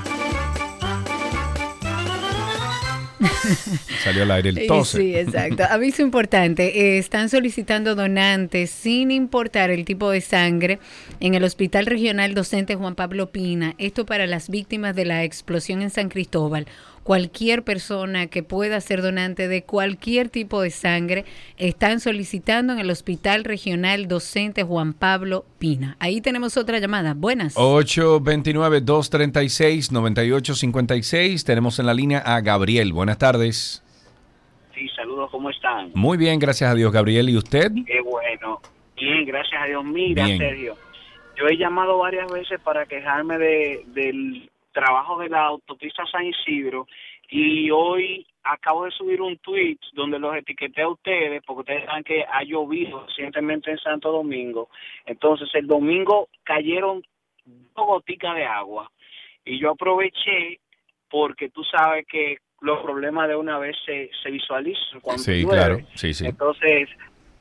Salió al aire el tose. Sí, exacto. Aviso importante, eh, están solicitando donantes sin importar el tipo de sangre en el Hospital Regional Docente Juan Pablo Pina. Esto para las víctimas de la explosión en San Cristóbal. Cualquier persona que pueda ser donante de cualquier tipo de sangre están solicitando en el Hospital Regional Docente Juan Pablo Pina. Ahí tenemos otra llamada. Buenas. 829-236-9856. Tenemos en la línea a Gabriel. Buenas tardes. Sí, saludos, ¿cómo están? Muy bien, gracias a Dios, Gabriel. ¿Y usted? Qué bueno. Bien, gracias a Dios. Mira, Bien. Sergio, yo he llamado varias veces para quejarme de, del trabajo de la autopista San Isidro y hoy acabo de subir un tweet donde los etiqueté a ustedes porque ustedes saben que ha llovido recientemente en Santo Domingo. Entonces el domingo cayeron dos goticas de agua y yo aproveché porque tú sabes que los problemas de una vez se, se visualizan cuando Sí, llueve. claro. Sí, sí. Entonces,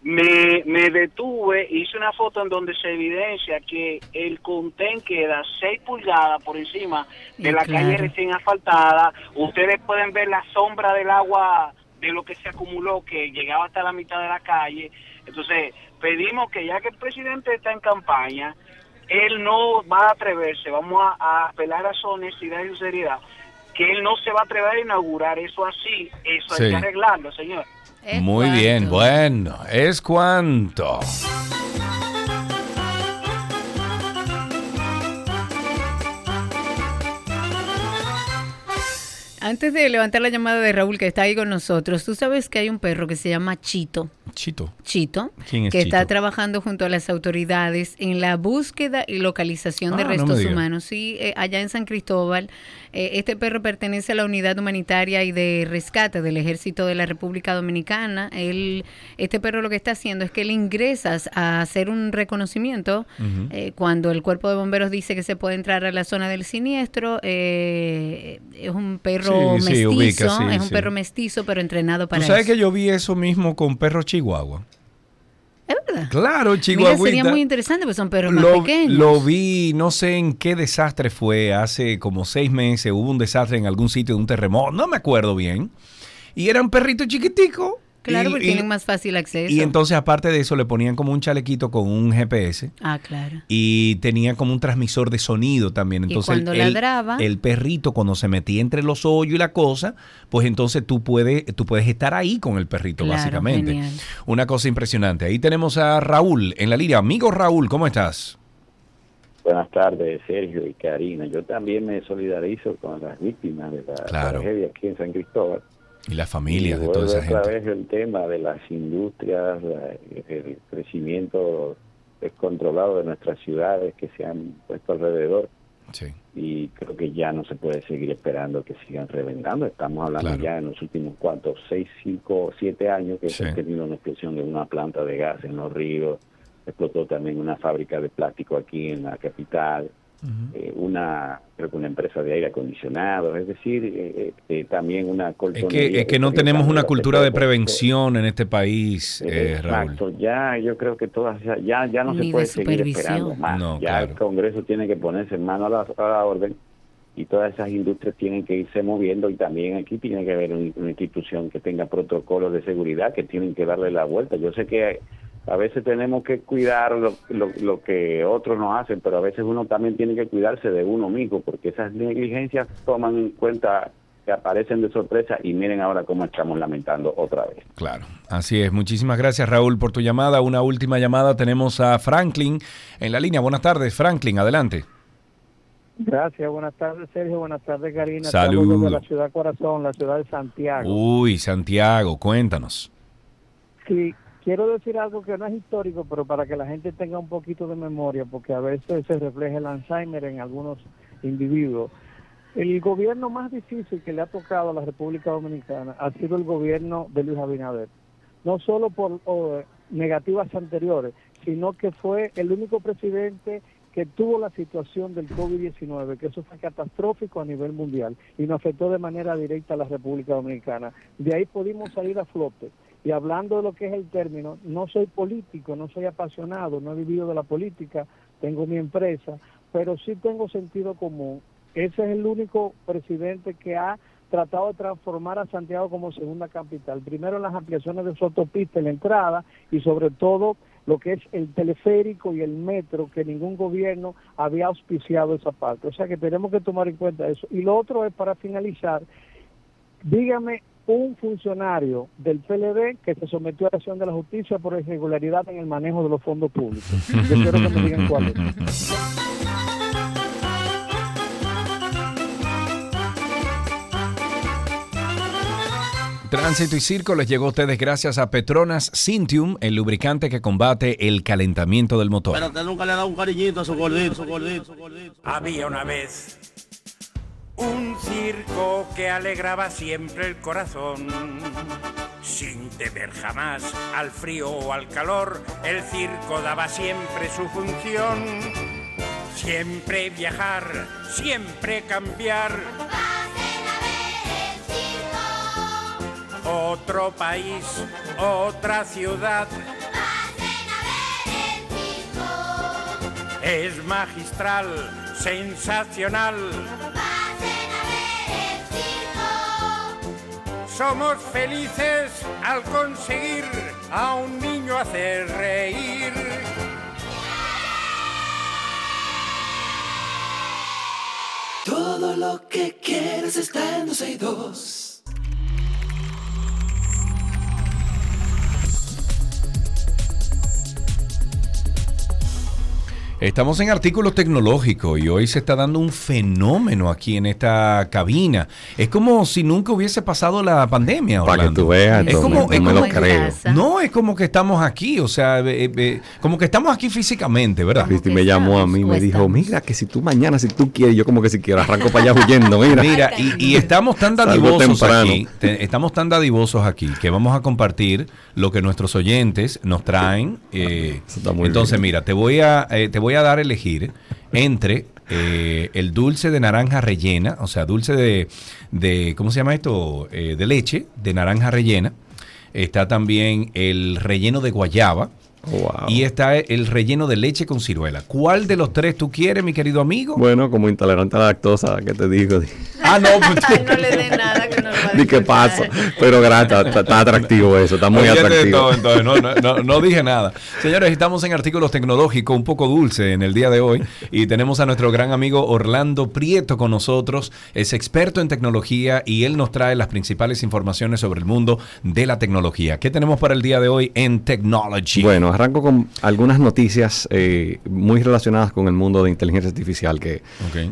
me, me detuve, hice una foto en donde se evidencia que el contén queda 6 pulgadas por encima de la claro. calle recién asfaltada. Ustedes pueden ver la sombra del agua de lo que se acumuló, que llegaba hasta la mitad de la calle. Entonces, pedimos que ya que el presidente está en campaña, él no va a atreverse, vamos a, a apelar a su honestidad y sinceridad, que él no se va a atrever a inaugurar eso así, eso Sí. hay que arreglarlo, señor. Muy bien, bueno, es cuanto. Antes de levantar la llamada de Raúl que está ahí con nosotros, tú sabes que hay un perro que se llama Chito. Chito. Chito, ¿Quién es que está trabajando junto a las autoridades en la búsqueda y localización de Ah, restos humanos. Sí, eh, allá en San Cristóbal, eh, este perro pertenece a la unidad humanitaria y de rescate del Ejército de la República Dominicana. Él, este perro lo que está haciendo es que él ingresas a hacer un reconocimiento eh, cuando el cuerpo de bomberos dice que se puede entrar a la zona del siniestro. eh, es un perro Sí, sí, mestizo, ubica, sí, es un perro mestizo, pero entrenado Tú para sabes eso. que yo vi eso mismo con perros chihuahua. Es verdad. Claro, Mira, chihuahuita. sería muy interesante, porque son perros más Lo, pequeños. lo vi, no sé en qué desastre fue, hace como seis meses hubo un desastre en algún sitio de un terremoto, no me acuerdo bien. Y eran perritos chiquiticos. Claro, y, porque y- tienen más fácil acceso. y entonces aparte de eso le ponían como un chalequito con un GPS Ah, claro. y tenía como un transmisor de sonido también. Y Entonces cuando el, ladraba- el perrito cuando se metía entre los hoyos y la cosa, pues entonces tú puedes, tú puedes estar ahí con el perrito Claro, básicamente. genial. Una cosa impresionante. Ahí tenemos a Raúl en la línea. Amigo Raúl, ¿cómo estás? Buenas tardes, Sergio y Karina. Yo también me solidarizo con las víctimas de la Claro. tragedia aquí en San Cristóbal. Y las familias Y de toda esa otra gente. vez el tema de las industrias, la- el crecimiento descontrolado de nuestras ciudades que se han puesto alrededor. Sí. Y creo que ya no se puede seguir esperando que sigan reventando. Estamos hablando Claro. ya en los últimos, ¿cuántos? Seis, cinco, siete años que Sí. se ha tenido una explosión de una planta de gas en los ríos. Explotó también una fábrica de plástico aquí en la capital. Eh, una creo que una empresa de aire acondicionado, es decir, eh, eh, también una Es colchonería que, es que no tenemos una cultura de prevención en este país, eh, Raúl. Exacto, ya yo creo que todas esas- ya ya no Ni se de puede seguir esperando más. No, ya claro. el Congreso tiene que ponerse en mano a la, a la orden y todas esas industrias tienen que irse moviendo y también aquí tiene que haber un- una institución que tenga protocolos de seguridad que tienen que darle la vuelta. Yo sé que a veces tenemos que cuidar lo, lo, lo que otros nos hacen, pero a veces uno también tiene que cuidarse de uno mismo porque esas negligencias toman en cuenta que aparecen de sorpresa y miren ahora cómo estamos lamentando otra vez. Claro, así es. Muchísimas gracias, Raúl, por tu llamada. Una última llamada. Tenemos a Franklin en la línea. Buenas tardes, Franklin, adelante. Gracias, buenas tardes Sergio, buenas tardes Karina. Saludos. Estamos desde la ciudad corazón, la ciudad de Santiago. Uy, Santiago, cuéntanos. Sí, quiero decir algo que no es histórico, pero para que la gente tenga un poquito de memoria, porque a veces se refleja el Alzheimer en algunos individuos. El gobierno más difícil que le ha tocado a la República Dominicana ha sido el gobierno de Luis Abinader. no solo por negativas anteriores, sino que fue el único presidente que tuvo la situación del COVID-19, que eso fue catastrófico a nivel mundial y nos afectó de manera directa a la República Dominicana. De ahí pudimos salir a flote. Y hablando de lo que es el término, no soy político, no soy apasionado, no he vivido de la política, tengo mi empresa, pero sí tengo sentido común. Ese es el único presidente que ha tratado de transformar a Santiago como segunda capital. Primero las ampliaciones de su autopista, en la entrada y sobre todo lo que es el teleférico y el metro, que ningún gobierno había auspiciado esa parte. O sea que tenemos que tomar en cuenta eso. Y lo otro es, para finalizar, dígame un funcionario del PLD que se sometió a la acción de la justicia por irregularidad en el manejo de los fondos públicos. Yo quiero que me digan cuál es. Tránsito y Circo les llegó a ustedes gracias a Petronas Cintium, el lubricante que combate el calentamiento del motor. Pero usted nunca le ha dado un cariñito a su gordito, su gordito, su gordito. Había una vez un circo que alegraba siempre el corazón. Sin temer jamás al frío o al calor, el circo daba siempre su función. Siempre viajar, siempre cambiar. Otro país, otra ciudad. Es magistral, sensacional. Somos felices al conseguir a un niño hacer reír. Todo lo que quieres está en 12 y 2. Estamos en artículos tecnológicos y hoy se está dando un fenómeno aquí en esta cabina. Es como si nunca hubiese pasado la pandemia. Para que tú veas, es no como, me- es no me como- lo creo. No, es como que estamos aquí, o sea, eh, eh, como que estamos aquí físicamente, ¿verdad? Cristi me llamó a mí y me dijo, mira, que si tú mañana, si tú quieres, yo como que si quiero, arranco para allá huyendo, mira. Mira, y, y estamos tan dadivosos temprano. aquí, te- estamos tan dadivosos aquí que vamos a compartir lo que nuestros oyentes nos traen. eh, muy entonces, bien. mira, te voy a eh, te voy a dar a elegir entre eh, el dulce de naranja rellena, o sea, dulce de, de ¿cómo se llama esto? Eh, de leche, de naranja rellena. Está también el relleno de guayaba. Y está el relleno de leche con ciruela. ¿Cuál de los tres tú quieres, mi querido amigo? Bueno, como intolerante a la lactosa, ¿qué te digo? Ah, no, no le dé nada que no lo va a Di qué pasa. Pero gracias, está, está atractivo eso, está muy atractivo. todo, entonces, no, no, no, dije nada. Señores, estamos en artículos tecnológicos un poco dulce en el día de hoy y tenemos a nuestro gran amigo Orlando Prieto con nosotros. Es experto en tecnología y él nos trae las principales informaciones sobre el mundo de la tecnología. ¿Qué tenemos para el día de hoy en Technology? Bueno, arranco con algunas noticias eh, muy relacionadas con el mundo de inteligencia artificial, que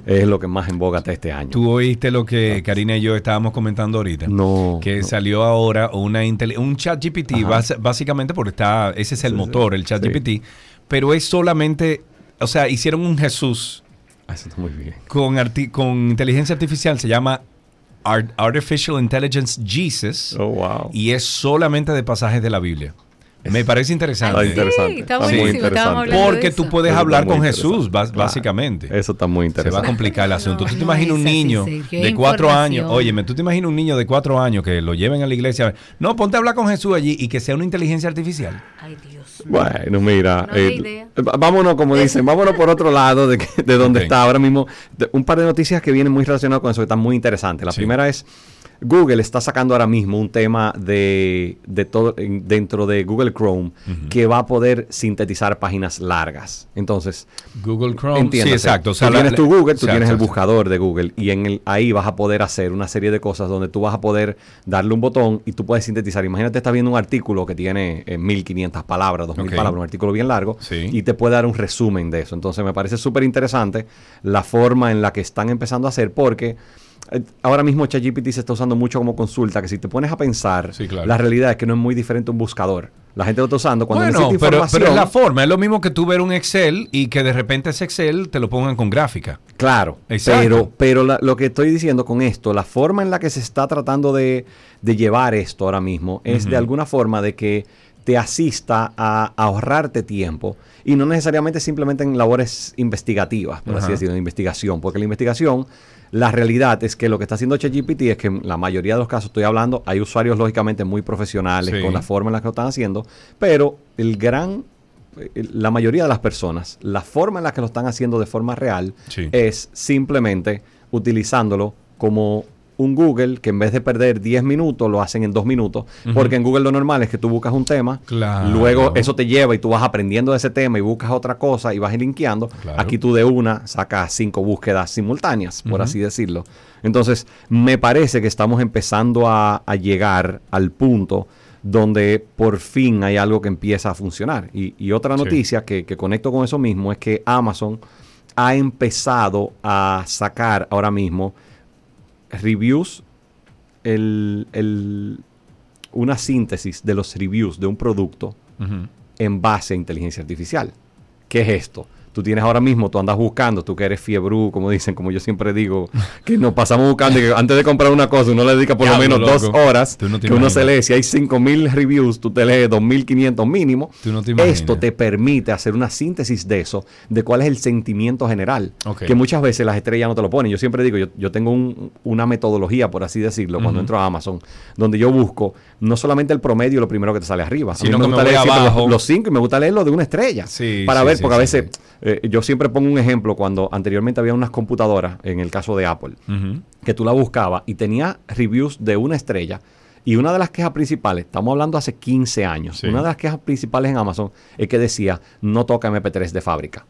es lo que más en boga está este año. ¿Tú lo que Karina y yo estábamos comentando ahorita? No. Que salió ahora una un chat GPT, bas- básicamente porque está, ese es el motor, el chat sí. GPT, pero es solamente, o sea, hicieron un Jesús Ah, Eso está muy bien. con, arti- con inteligencia artificial, se llama Art- Artificial Intelligence Jesus, Oh, y es solamente de pasajes de la Biblia. Me parece interesante. Está interesante. está buenísimo, muy interesante. Porque tú puedes Eso hablar con. Jesús, Claro. básicamente. Eso está muy Se interesante. va a complicar el asunto. ¿Tú te no imaginas un niño de cuatro años? Óyeme, ¿tú te imaginas un niño de cuatro años que lo lleven a la iglesia? No, ponte a hablar con Jesús allí y que sea una inteligencia artificial. Ay, Dios. Bueno, mira, No eh, idea. v- vámonos, como dicen, vámonos por otro lado de, que- de donde está ahora mismo. De- un par de noticias que vienen muy relacionadas con eso, que están muy interesantes. La primera es, Google está sacando ahora mismo un tema de, de todo en- dentro de Google Chrome que va a poder sintetizar páginas largas. Entonces, Google Chrome. Sí, exacto. O sea, tú la- tienes tu Google, tú exacto, tienes el buscador de Google y en el, ahí vas a poder hacer una serie de cosas donde tú vas a poder darle un botón y tú puedes sintetizar. Imagínate, estás viendo un artículo que tiene eh, 1500 palabras, 2000 Ok. palabras, un artículo bien largo Sí. y te puede dar un resumen de eso. Entonces me parece súper interesante la forma en la que están empezando a hacer porque ahora mismo ChatGPT se está usando mucho como consulta, que si te pones a pensar, Sí, claro. la realidad es que no es muy diferente a un buscador. La gente lo está usando cuando Bueno, necesita pero, información. pero es la forma. Es lo mismo que tú ver un Excel y que de repente ese Excel te lo pongan con gráfica. Claro, Exacto. pero, pero la- lo que estoy diciendo con esto, la forma en la que se está tratando de, de llevar esto ahora mismo es de alguna forma de que te asista a ahorrarte tiempo y no necesariamente simplemente en labores investigativas, por así decirlo, de investigación, porque la investigación, la realidad es que lo que está haciendo ChatGPT es que en la mayoría de los casos estoy hablando, hay usuarios lógicamente muy profesionales Sí. con la forma en la que lo están haciendo, pero el gran la mayoría de las personas, la forma en la que lo están haciendo de forma real Sí. es simplemente utilizándolo como un Google que en vez de perder 10 minutos lo hacen en 2 minutos, porque en Google lo normal es que tú buscas un tema, Claro. luego eso te lleva y tú vas aprendiendo de ese tema y buscas otra cosa y vas linkeando. Claro. Aquí tú de una sacas cinco búsquedas simultáneas, por así decirlo. Entonces, me parece que estamos empezando a, a llegar al punto donde por fin hay algo que empieza a funcionar. Y, y otra Sí. noticia que, que conecto con eso mismo es que Amazon ha empezado a sacar ahora mismo reviews, el, el- una síntesis de los reviews de un producto en base a inteligencia artificial. ¿Qué es esto? Tú tienes ahora mismo, tú andas buscando, tú que eres fiebrú, como dicen, como yo siempre digo, que nos pasamos buscando y que antes de comprar una cosa uno le dedica por lo menos dos horas, Tú no te que uno se imaginas. lee, si hay 5.000 reviews, tú te lees 2.500 mínimo. Tú no te imaginas. Esto te permite hacer una síntesis de eso, de cuál es el sentimiento general, que muchas veces las estrellas no te lo ponen. Yo siempre digo, yo, yo tengo un- una metodología, por así decirlo, cuando entro a Amazon, donde yo busco no solamente el promedio, lo primero que te sale arriba, Sino a mí me gusta leer los, los cinco y me gusta leerlo de una estrella. Sí, para sí, ver, sí, porque a veces eh, yo siempre pongo un ejemplo cuando anteriormente había unas computadoras, en el caso de Apple, que tú la buscabas y tenía reviews de una estrella. Y una de las quejas principales, estamos hablando hace 15 años, Sí. una de las quejas principales en Amazon es que decía no toca MP3 de fábrica.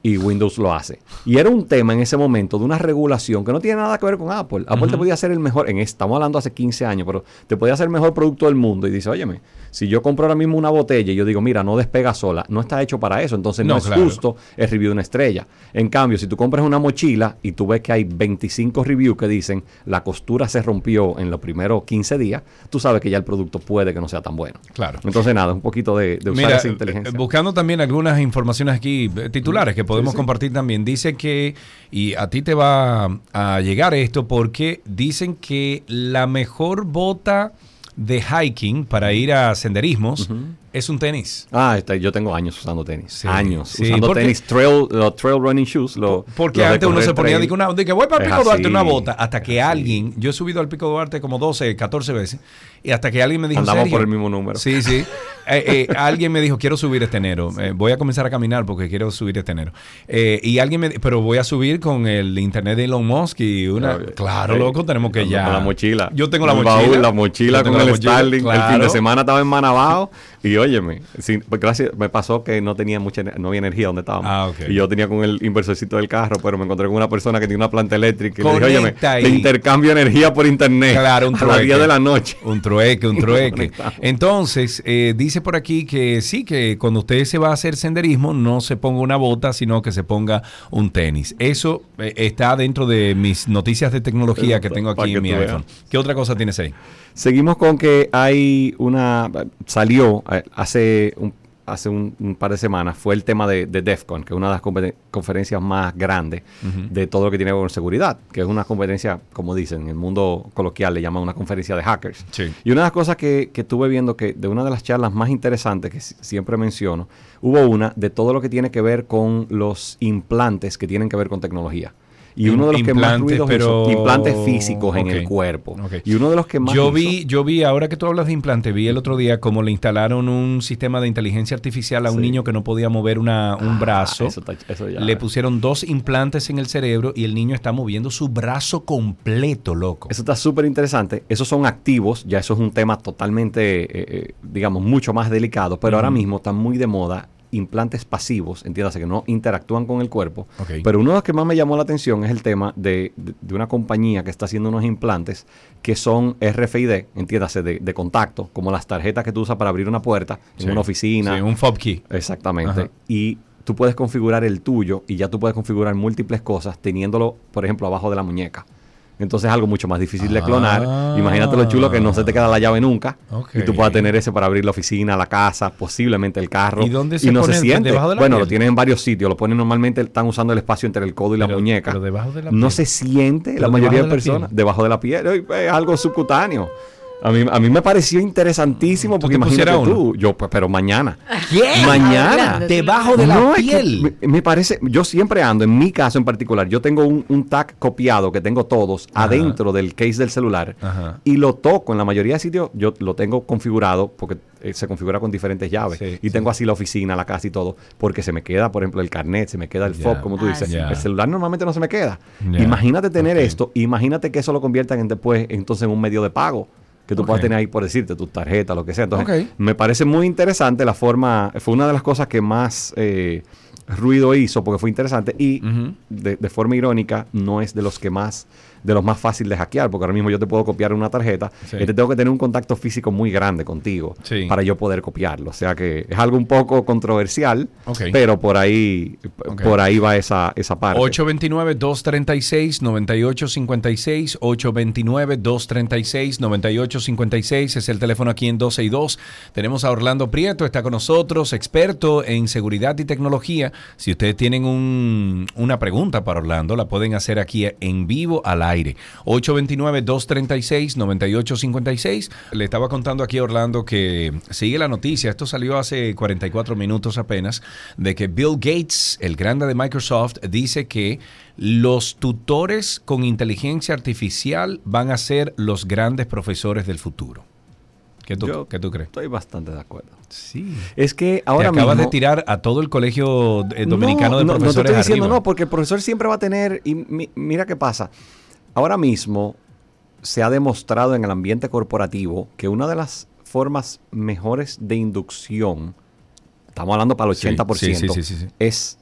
Y Windows lo hace. Y era un tema en ese momento de una regulación que no tiene nada que ver con Apple. Apple te podía hacer el mejor, en estamos hablando hace 15 años, pero te podía hacer el mejor producto del mundo. Y dice, óyeme, si yo compro ahora mismo una botella y yo digo, mira, no despega sola, no está hecho para eso. Entonces no, No, es claro. justo el review de una estrella. En cambio, si tú compras una mochila y tú ves que hay 25 reviews que dicen la costura se rompió en los primeros 15 días, tú sabes que ya el producto puede que no sea tan bueno. Claro. Entonces, nada, un poquito de, de usar Mira, esa inteligencia. eh, buscando también algunas informaciones aquí, eh, titulares que podemos sí. compartir también. Dice que, y a ti te va a llegar esto porque dicen que la mejor bota de hiking para ir a senderismos es un tenis. Ah, yo tengo años usando tenis. años. sí, usando porque- tenis, trail, los trail running shoes. lo- Porque los antes uno se ponía de que, una- de que voy para el Pico Duarte una bota hasta que alguien, yo he subido al Pico Duarte como 12, 14 veces y hasta que alguien me dijo, Andamos por el mismo número. Sí, sí. Eh, eh, alguien me dijo, quiero subir este enero. Eh, voy a comenzar a caminar porque quiero subir este enero. Eh, y alguien me pero voy a subir con el internet de Elon Musk y una... Claro, loco, tenemos que Con ya... la mochila. Yo tengo la El mochila. baúl, la mochila Yo con el mochila, Starlink. El fin de semana estaba en Manabao y óyeme, sin- pues gracias, me pasó que no tenía mucha, no había energía donde estábamos. Ah, ok. Y yo tenía con el inversorcito del carro, pero me encontré con una persona que tiene una planta eléctrica y le dije, óyeme, ahí. te intercambio energía por internet. Claro, un a las trueque. 10 de la noche. Un trueque, un trueque. Entonces, eh, dice por aquí que sí, que cuando usted se va a hacer senderismo, no se ponga una bota, sino que se ponga un tenis. Eso eh, está dentro de mis noticias de tecnología que tengo aquí en mi iPhone. ¿Qué otra cosa tienes ahí? Seguimos con que hay una. Salió eh, hace un, hace un, un par de semanas, fue el tema de, de DEF CON, que es una de las conferencias más grandes de todo lo que tiene que ver con seguridad, que es una conferencia, como dicen, en el mundo coloquial le llaman una conferencia de hackers. Sí. Y una de las cosas que, que estuve viendo que de una de las charlas más interesantes que si- siempre menciono, hubo una de todo lo que tiene que ver con los implantes que tienen que ver con tecnología. Y uno de los que más Implantes, ruidos pero- hizo, implantes físicos en el cuerpo. Y uno de los que más Yo hizo- vi, yo vi, ahora que tú hablas de implante, vi el otro día cómo le instalaron un sistema de inteligencia artificial a un Sí. niño que no podía mover una, un Ah, brazo. eso está- eso ya- Le pusieron dos implantes en el cerebro y el niño está moviendo su brazo completo, loco. Eso está súper interesante. Esos son activos, ya eso es un tema totalmente, eh, eh, digamos, mucho más delicado, pero ahora mismo están muy de moda implantes pasivos, entiéndase que no interactúan con el cuerpo. Pero uno de los que más me llamó la atención es el tema de, de- de una compañía que está haciendo unos implantes que son RFID, entiéndase, de, de contacto, como las tarjetas que tú usas para abrir una puerta Sí. en una oficina. Sí, un fob key. Exactamente. Ajá. Y tú puedes configurar el tuyo y ya tú puedes configurar múltiples cosas teniéndolo, por ejemplo, abajo de la muñeca. Entonces es algo mucho más difícil de clonar. Ah. Imagínate lo chulo que no se te queda la llave nunca. Y tú puedas tener ese para abrir la oficina, la casa, posiblemente el carro. ¿Y dónde se no pone? se siente. ¿Debajo de la bueno, piel? lo tienen en varios sitios. Lo ponen normalmente, están usando el espacio entre el codo y la muñeca. pero debajo de la no piel. se siente Pero la mayoría de de personas debajo de la piel. Es algo subcutáneo. A mí, a mí me pareció interesantísimo porque te imagínate pusieras tú, yo, pues, pero mañana. ¿Qué? Mañana. Debajo de la No, es que piel. me, me parece, yo siempre ando, en mi caso en particular, yo tengo un, un tag copiado que tengo todos Ajá. adentro del case del celular Ajá. y lo toco en la mayoría de sitios, yo lo tengo configurado porque eh, se configura con diferentes llaves y tengo así la oficina, la casa y todo, porque se me queda, por ejemplo, el carnet, se me queda el Ya. FOB, como tú Ah, dices. El celular normalmente no se me queda. Imagínate tener esto, imagínate que eso lo conviertan en después entonces en un medio de pago que tú puedas tener ahí por decirte tu tarjeta, lo que sea. Entonces, me parece muy interesante la forma, fue una de las cosas que más eh, ruido hizo porque fue interesante y de, de forma irónica no es de los que más de los más fáciles de hackear porque ahora mismo yo te puedo copiar una tarjeta Sí. y te tengo que tener un contacto físico muy grande contigo Sí. para yo poder copiarlo o sea que es algo un poco controversial pero por ahí por ahí va esa, esa parte 829-236-9856. 829-236-9856 es el teléfono aquí en 12 y 2. Tenemos a Orlando Prieto, está con nosotros, experto en seguridad y tecnología. Si ustedes tienen un- una pregunta para Orlando, la pueden hacer aquí en vivo al aire. 829-236-9856. Le estaba contando aquí a Orlando que sigue la noticia, esto salió hace 44 minutos apenas, de que Bill Gates, el grande de Microsoft, dice que los tutores con inteligencia artificial van a ser los grandes profesores del futuro. ¿Qué tú, Yo qué tú crees? estoy bastante de acuerdo Sí. es que ahora Te acabas mismo de tirar a todo el colegio eh, dominicano de no, no, profesores no te estoy diciendo arriba. no, porque el profesor siempre va a tener, y mi- mira qué pasa, ahora mismo se ha demostrado en el ambiente corporativo que una de las formas mejores de inducción, estamos hablando para el Sí, 80%, sí, sí, sí, sí. es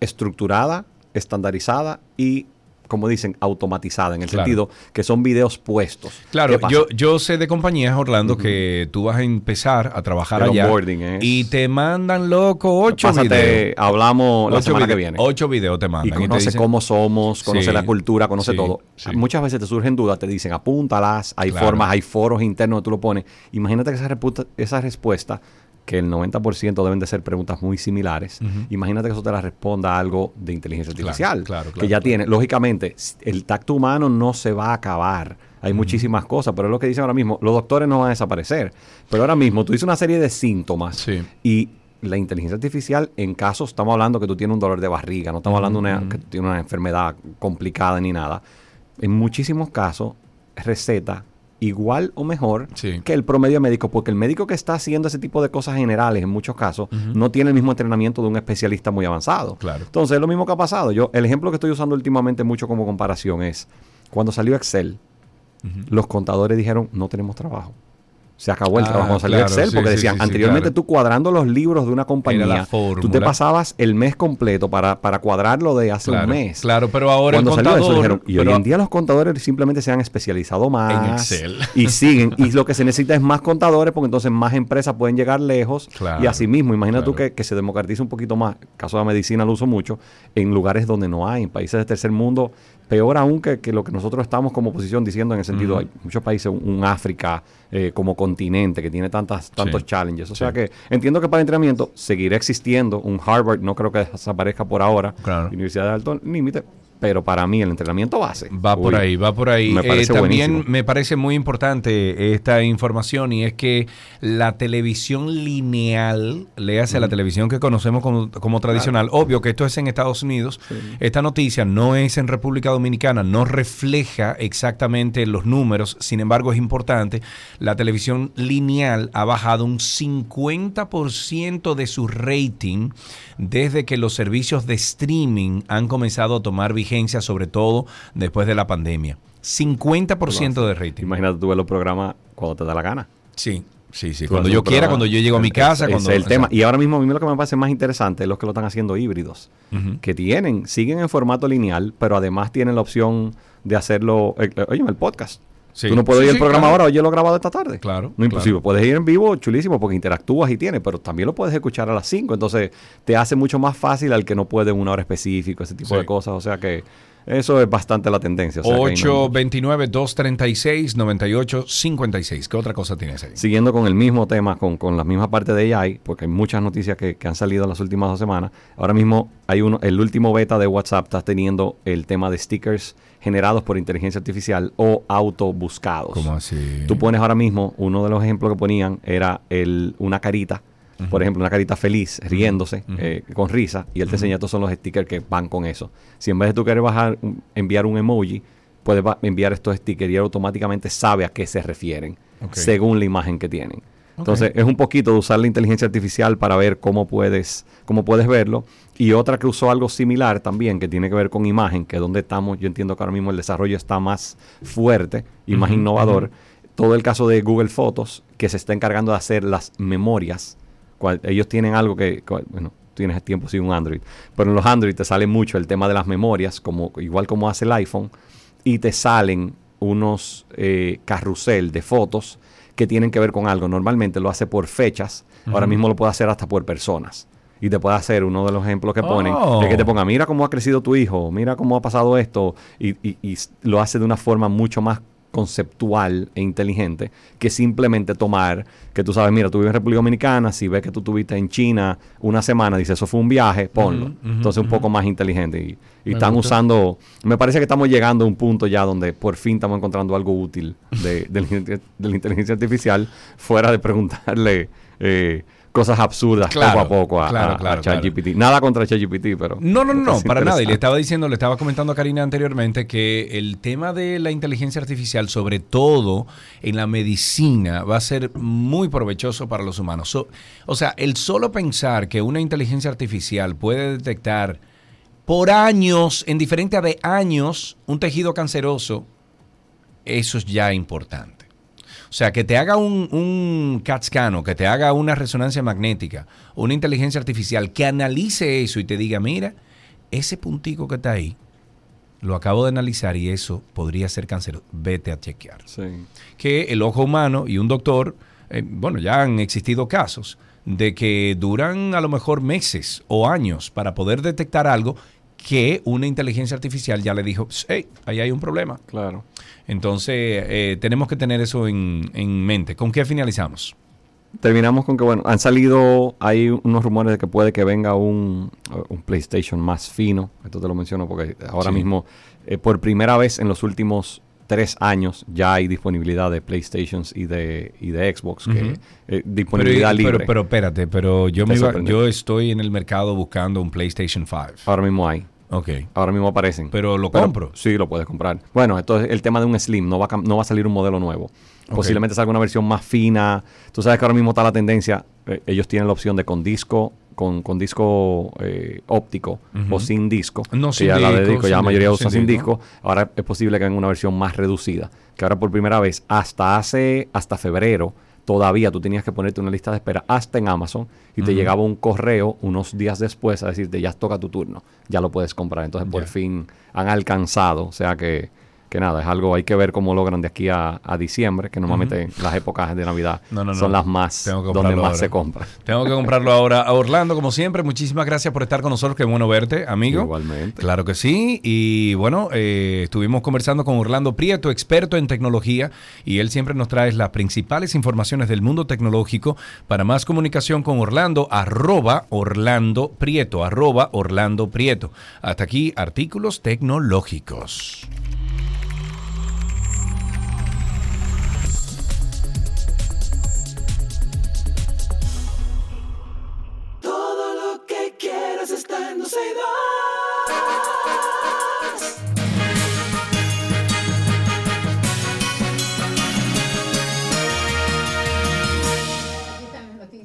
estructurada, estandarizada y, como dicen, automatizada, en el Claro. sentido que son videos puestos. Claro, yo, yo sé de compañías, Orlando, que tú vas a empezar a trabajar El allá es- y te mandan, loco, ocho Pásate, videos. hablamos la Ocho semana que viene. Ocho videos te y mandan. te conoce dicen- cómo somos, conoce Sí, la cultura, conoce sí, todo. sí. Muchas veces te surgen dudas, te dicen apúntalas, hay Claro. formas, hay foros internos, tú lo pones. Imagínate que esa, esa respuesta, que el 90% deben de ser preguntas muy similares, imagínate que eso te la responda algo de inteligencia Claro, artificial, claro, que claro, ya claro. tiene. Lógicamente, el tacto humano no se va a acabar. Hay muchísimas cosas, pero es lo que dicen ahora mismo. Los doctores no van a desaparecer. Pero ahora mismo tú dices una serie de síntomas y la inteligencia artificial, en casos, estamos hablando que tú tienes un dolor de barriga, no estamos hablando de una, que tú tienes una enfermedad complicada ni nada. En muchísimos casos, receta igual o mejor que el promedio médico, porque el médico que está haciendo ese tipo de cosas generales, en muchos casos, no tiene el mismo entrenamiento de un especialista muy avanzado. Claro. Entonces, es lo mismo que ha pasado. Yo, el ejemplo que estoy usando últimamente mucho como comparación es cuando salió Excel, los contadores dijeron, no tenemos trabajo. Se acabó el Ah, trabajo cuando salió Excel, sí, porque sí, decían, sí, sí, anteriormente claro. tú cuadrando los libros de una compañía, tú te pasabas el mes completo para, para cuadrarlo de hace Claro, un mes. claro, pero ahora el Cuando salió eso, dijeron, y hoy en día los contadores simplemente se han especializado más Excel. y siguen. Y lo que se necesita es más contadores porque entonces más empresas pueden llegar lejos. Y así mismo, imagina tú que, que se democratice un poquito más, caso de la medicina lo uso mucho, en lugares donde no hay, en países de tercer mundo, peor aún que, que lo que nosotros estamos como oposición diciendo en el sentido, hay muchos países, un, África eh, como continente que tiene tantas, tantos Sí. challenges. O Sí. sea que entiendo que para entrenamiento seguirá existiendo un Harvard, no creo que desaparezca por ahora, Universidad de Alto Límite, pero para mí el entrenamiento base. Va por ahí, va por ahí. Me Eh, parece también buenísimo. me parece muy importante esta información y es que la televisión lineal, le hace la televisión que conocemos como, como tradicional, obvio que esto es en Estados Unidos, esta noticia no es en República Dominicana, no refleja exactamente los números, sin embargo es importante, la televisión lineal ha bajado un 50% de su rating desde que los servicios de streaming han comenzado a tomar vigencia, sobre todo después de la pandemia. 50% de rating. Imagínate tú ver los programas cuando te da la gana. Sí, sí, sí. Cuando yo quiera, cuando yo llego a mi casa. cuando, es el tema. Y ahora mismo a mí lo que me parece más interesante es los que lo están haciendo híbridos. Que tienen, siguen en formato lineal, pero además tienen la opción de hacerlo. eh, eh, oye, el podcast. Sí. Tú no puedes Sí, ir al sí, programa claro. ahora, oye, lo grabado esta tarde. Claro. No imposible. Puedes ir en vivo, chulísimo, porque interactúas y tienes, pero también lo puedes escuchar a las 5. Entonces, te hace mucho más fácil al que no puede en una hora específica, ese tipo de cosas. O sea que eso es bastante la tendencia. o sea que ahí no- 829-236-9856. ¿Qué otra cosa tienes ahí? Siguiendo con el mismo tema, con, con la misma parte de AI, porque hay muchas noticias que, que han salido en las últimas dos semanas. Ahora mismo hay uno, el último beta de WhatsApp está teniendo el tema de stickers generados por inteligencia artificial o autobuscados. ¿Cómo así? Tú pones ahora mismo, uno de los ejemplos que ponían era el, una carita, por ejemplo, una carita feliz, riéndose, eh, con risa, y él te enseña estos son los stickers que van con eso. Si en vez de tú querer bajar, enviar un emoji, puedes enviar estos stickers y él automáticamente sabe a qué se refieren, según la imagen que tienen. Entonces, es un poquito de usar la inteligencia artificial para ver cómo puedes, cómo puedes verlo. Y otra que usó algo similar también, que tiene que ver con imagen, que es donde estamos, yo entiendo que ahora mismo el desarrollo está más fuerte y más innovador. Todo el caso de Google Fotos, que se está encargando de hacer las memorias. Cual- ellos tienen algo que, cual- bueno, tienes tiempo sin un Android, pero en los Android te sale mucho el tema de las memorias, como igual como hace el iPhone, y te salen unos eh, carrusel de fotos que tienen que ver con algo. Normalmente lo hace por fechas, ahora mismo lo puede hacer hasta por personas. Y te puede hacer uno de los ejemplos que ponen, Oh. es que te ponga, mira cómo ha crecido tu hijo, mira cómo ha pasado esto, y, y- y lo hace de una forma mucho más conceptual e inteligente que simplemente tomar, que tú sabes, mira, tú vives en República Dominicana, si ves que tú estuviste en China una semana, dice, eso fue un viaje, ponlo. Entonces un poco más inteligente. Y, están gusta. usando, me parece que estamos llegando a un punto ya donde por fin estamos encontrando algo útil de, de la, inte- de la inteligencia artificial, fuera de preguntarle eh, cosas absurdas Claro, poco a poco a, claro, a claro, ChatGPT. Nada contra ChatGPT, pero... No, no, no, para nada. Y le estaba diciendo, le estaba comentando a Karina anteriormente que el tema de la inteligencia artificial, sobre todo en la medicina, va a ser muy provechoso para los humanos. So- o sea, el solo pensar que una inteligencia artificial puede detectar por años, en diferencia de años, un tejido canceroso, eso es ya importante. O sea, que te haga un, un CAT scan o que te haga una resonancia magnética, una inteligencia artificial que analice eso y te diga, mira, ese puntico que está ahí, lo acabo de analizar y eso podría ser cáncer. Vete a chequear. Que el ojo humano y un doctor, eh, bueno, ya han existido casos de que duran a lo mejor meses o años para poder detectar algo que una inteligencia artificial ya le dijo, hey, ahí hay un problema. Claro. Entonces, eh, tenemos que tener eso en, en mente. ¿Con qué finalizamos? Terminamos con que, bueno, han salido, hay unos rumores de que puede que venga un, un PlayStation más fino. Esto te lo menciono porque ahora Sí. mismo, eh, por primera vez en los últimos tres años, ya hay disponibilidad de PlayStations y de, y de Xbox. que, eh, disponibilidad pero, libre. Pero, pero espérate, pero yo, me iba- yo estoy en el mercado buscando un PlayStation 5. Ahora mismo hay. Ok. Ahora mismo aparecen. Pero lo compro. Sí, lo puedes comprar. Bueno, esto es el tema de un Slim. No va a, no va a salir un modelo nuevo. Posiblemente salga una versión más fina. Tú sabes que ahora mismo está la tendencia. eh, ellos tienen la opción de con disco, con, con disco eh, óptico o sin disco. No, sin ya la de disco, disco, ya la mayoría usa sin sin disco. Ahora es posible que venga una versión más reducida. Que ahora por primera vez, hasta hace, hasta febrero, todavía tú tenías que ponerte una lista de espera hasta en Amazon y te llegaba un correo unos días después a decirte ya toca tu turno, ya lo puedes comprar. Entonces por fin han alcanzado, o sea que, que nada, es algo, hay que ver cómo logran de aquí a, a diciembre, que normalmente las épocas de Navidad No, no, no. son las más, donde más ahora. se compra. Tengo que comprarlo ahora. A Orlando, como siempre, muchísimas gracias por estar con nosotros. Qué bueno verte, amigo. Igualmente. Claro que sí. Y bueno, eh, estuvimos conversando con Orlando Prieto, experto en tecnología, y él siempre nos trae las principales informaciones del mundo tecnológico. Para más comunicación con Orlando, arroba Orlando Prieto, arroba Orlando Prieto. Hasta aquí, artículos tecnológicos.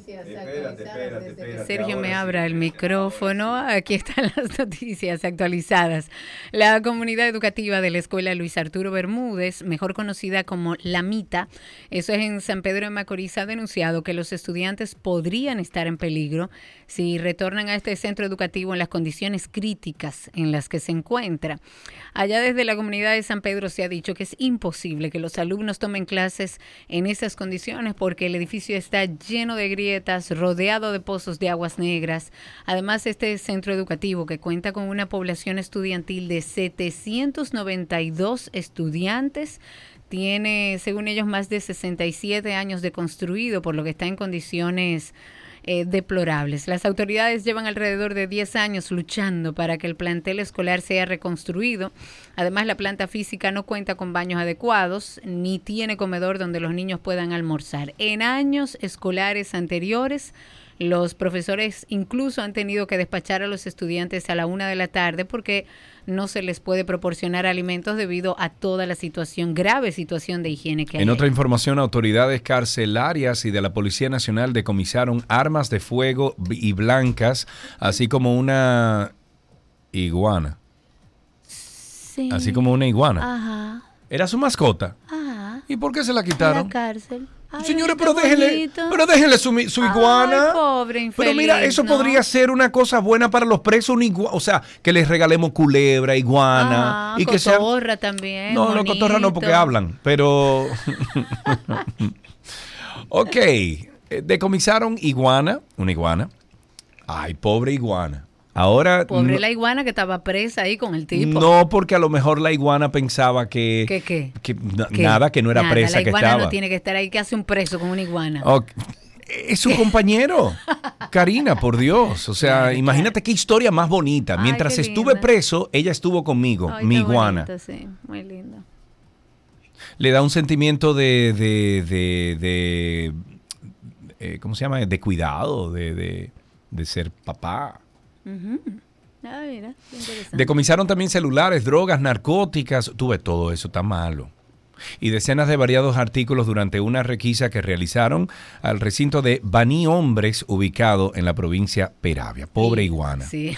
Noticias actualizadas Sergio me abra el micrófono. Aquí están las noticias actualizadas. La comunidad educativa de la escuela Luis Arturo Bermúdez, mejor conocida como La Mita, eso es en San Pedro de Macorís, ha denunciado que los estudiantes podrían estar en peligro si retornan a este centro educativo en las condiciones críticas en las que se encuentra. Allá desde la comunidad de San Pedro se ha dicho que es imposible que los alumnos tomen clases en esas condiciones porque el edificio está lleno de grietas, rodeado de pozos de aguas negras. Además, este centro educativo que cuenta con una población estudiantil de 792 estudiantes tiene, según ellos, más de 67 años de construido, por lo que está en condiciones eh, deplorables. Las autoridades llevan alrededor de 10 años luchando para que el plantel escolar sea reconstruido. Además, la planta física no cuenta con baños adecuados ni tiene comedor donde los niños puedan almorzar. En años escolares anteriores, los profesores incluso han tenido que despachar a los estudiantes a la una de la tarde porque no se les puede proporcionar alimentos debido a toda la situación, grave situación de higiene que hay. En otra información, autoridades carcelarias y de la Policía Nacional decomisaron armas de fuego y blancas, así como una iguana. Sí. Así como una iguana. Ajá. Era su mascota. Ajá. ¿Y por qué se la A quitaron? la cárcel. Ay, Señores, pero déjenle, bonito. pero déjenle su, Ay, iguana. pobre infeliz, pero mira, eso ¿no? podría ser una cosa buena para los presos, o sea, que les regalemos culebra, iguana Ajá, y que cotorra también. No, los cotorras no porque hablan, pero Ok, eh, decomisaron iguana, una iguana. Ay, pobre iguana. Ahora Pobre la iguana que estaba presa ahí con el tipo. no, porque a lo mejor la iguana pensaba que, ¿Qué qué? que nada, que no era Nada, presa la que iguana estaba. no tiene que estar ahí. ¿Qué hace un preso con una iguana? Es su compañero, Karina, por Dios. O sea, imagínate qué historia más bonita. Ay, Mientras estuve linda. preso, ella estuvo conmigo, Ay, mi iguana. bonito, sí, muy lindo. Le da un sentimiento de, de, de, de, eh, ¿cómo se llama? De cuidado, de, de, de ser papá. Ujú. Ah, mira, interesante. Decomisaron también celulares, drogas, narcóticas. Tuve todo eso, está malo. Y decenas de variados artículos durante una requisa que realizaron al recinto de Baní Hombres, ubicado en la provincia Peravia. Pobre iguana. Sí.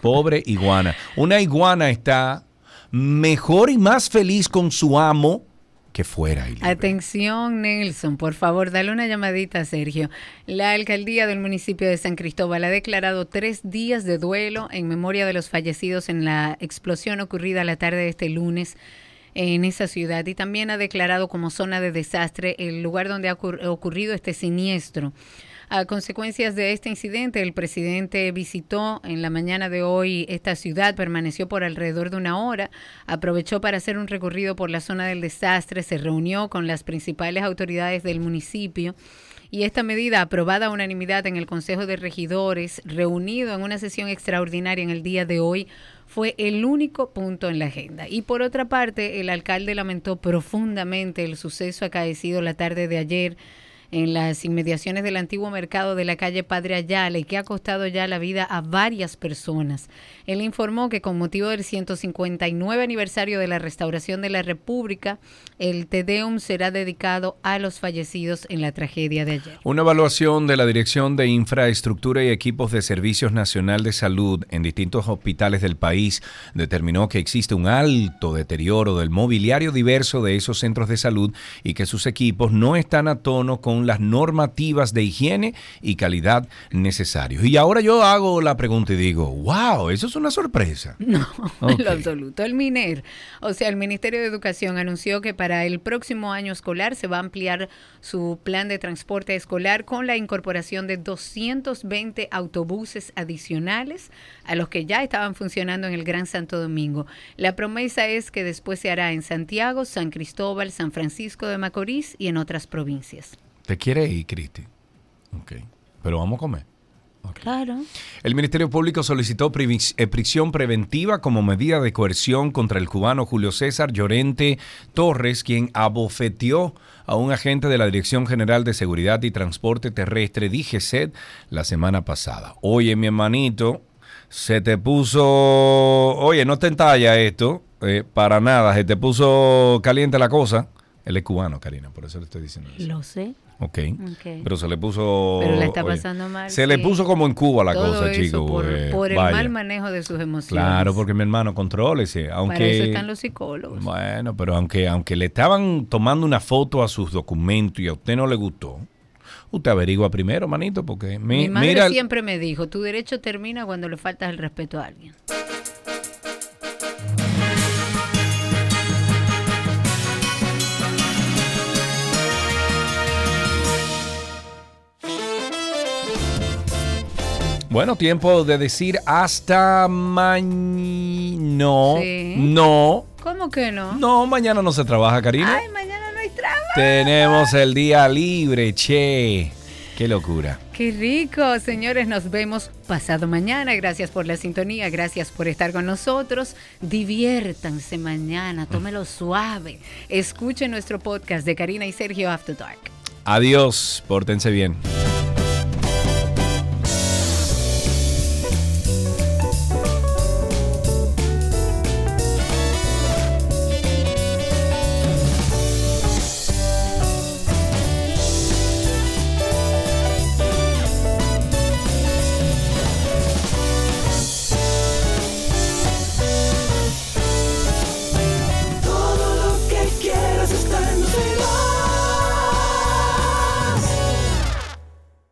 Pobre iguana. Una iguana está mejor y más feliz con su amo que fuera. Atención, Nelson, por favor, dale una llamadita a Sergio. La alcaldía del municipio de San Cristóbal ha declarado tres días de duelo en memoria de los fallecidos en la explosión ocurrida la tarde de este lunes en esa ciudad y también ha declarado como zona de desastre el lugar donde ha ocur- ocurrido este siniestro. A consecuencias de este incidente, el presidente visitó en la mañana de hoy esta ciudad, permaneció por alrededor de una hora, aprovechó para hacer un recorrido por la zona del desastre, se reunió con las principales autoridades del municipio y esta medida, aprobada a unanimidad en el Consejo de Regidores, reunido en una sesión extraordinaria en el día de hoy, fue el único punto en la agenda. Y por otra parte, el alcalde lamentó profundamente el suceso acaecido la tarde de ayer en las inmediaciones del antiguo mercado de la calle Padre Ayala y que ha costado ya la vida a varias personas. Él informó que con motivo del 159 aniversario de la restauración de la República, el Tedeum será dedicado a los fallecidos en la tragedia de ayer. Una evaluación de la Dirección de Infraestructura y Equipos de Servicios Nacional de Salud en distintos hospitales del país determinó que existe un alto deterioro del mobiliario diverso de esos centros de salud y que sus equipos no están a tono con las normativas de higiene y calidad necesarios. Y ahora yo hago la pregunta y digo, wow, eso es una sorpresa. No, en lo absoluto. El MINER, o sea, el Ministerio de Educación anunció que para el próximo año escolar se va a ampliar su plan de transporte escolar con la incorporación de 220 autobuses adicionales a los que ya estaban funcionando en el Gran Santo Domingo. La promesa es que después se hará en Santiago, San Cristóbal, San Francisco de Macorís y en otras provincias. ¿Te quiere ir, Cristi? Ok. Pero vamos a comer. Claro. El Ministerio Público solicitó eh, prisión preventiva como medida de coerción contra el cubano Julio César Llorente Torres, quien abofeteó a un agente de la Dirección General de Seguridad y Transporte Terrestre, DGCET, la semana pasada. Oye, mi hermanito, se te puso... Oye, no te entalla esto, eh, para nada, se te puso caliente la cosa. Él es cubano, Karina, por eso le estoy diciendo eso. Lo sé. Ok. Ok. Pero se le puso. Pero la está oye, pasando mal, Se le puso como en Cuba la cosa, chico. Por, eh, por el vaya. mal manejo de sus emociones. Claro, porque mi hermano, contrólese. Aunque, Para eso están los psicólogos. Bueno, pero aunque, aunque le estaban tomando una foto a sus documentos y a usted no le gustó, usted averigua primero, manito, porque mi- Mi madre mira. siempre me dijo, tu derecho termina cuando le faltas el respeto a alguien. Bueno, tiempo de decir hasta mañana. No, Sí. no, ¿Cómo que no? no, mañana no se trabaja, Karina. Ay, mañana no hay trabajo. Tenemos el día libre, che. Qué locura. Qué rico, señores. Nos vemos pasado mañana. Gracias por la sintonía, gracias por estar con nosotros. Diviértanse mañana, tómelo suave. Escuchen nuestro podcast de Karina y Sergio After Dark. Adiós, pórtense bien.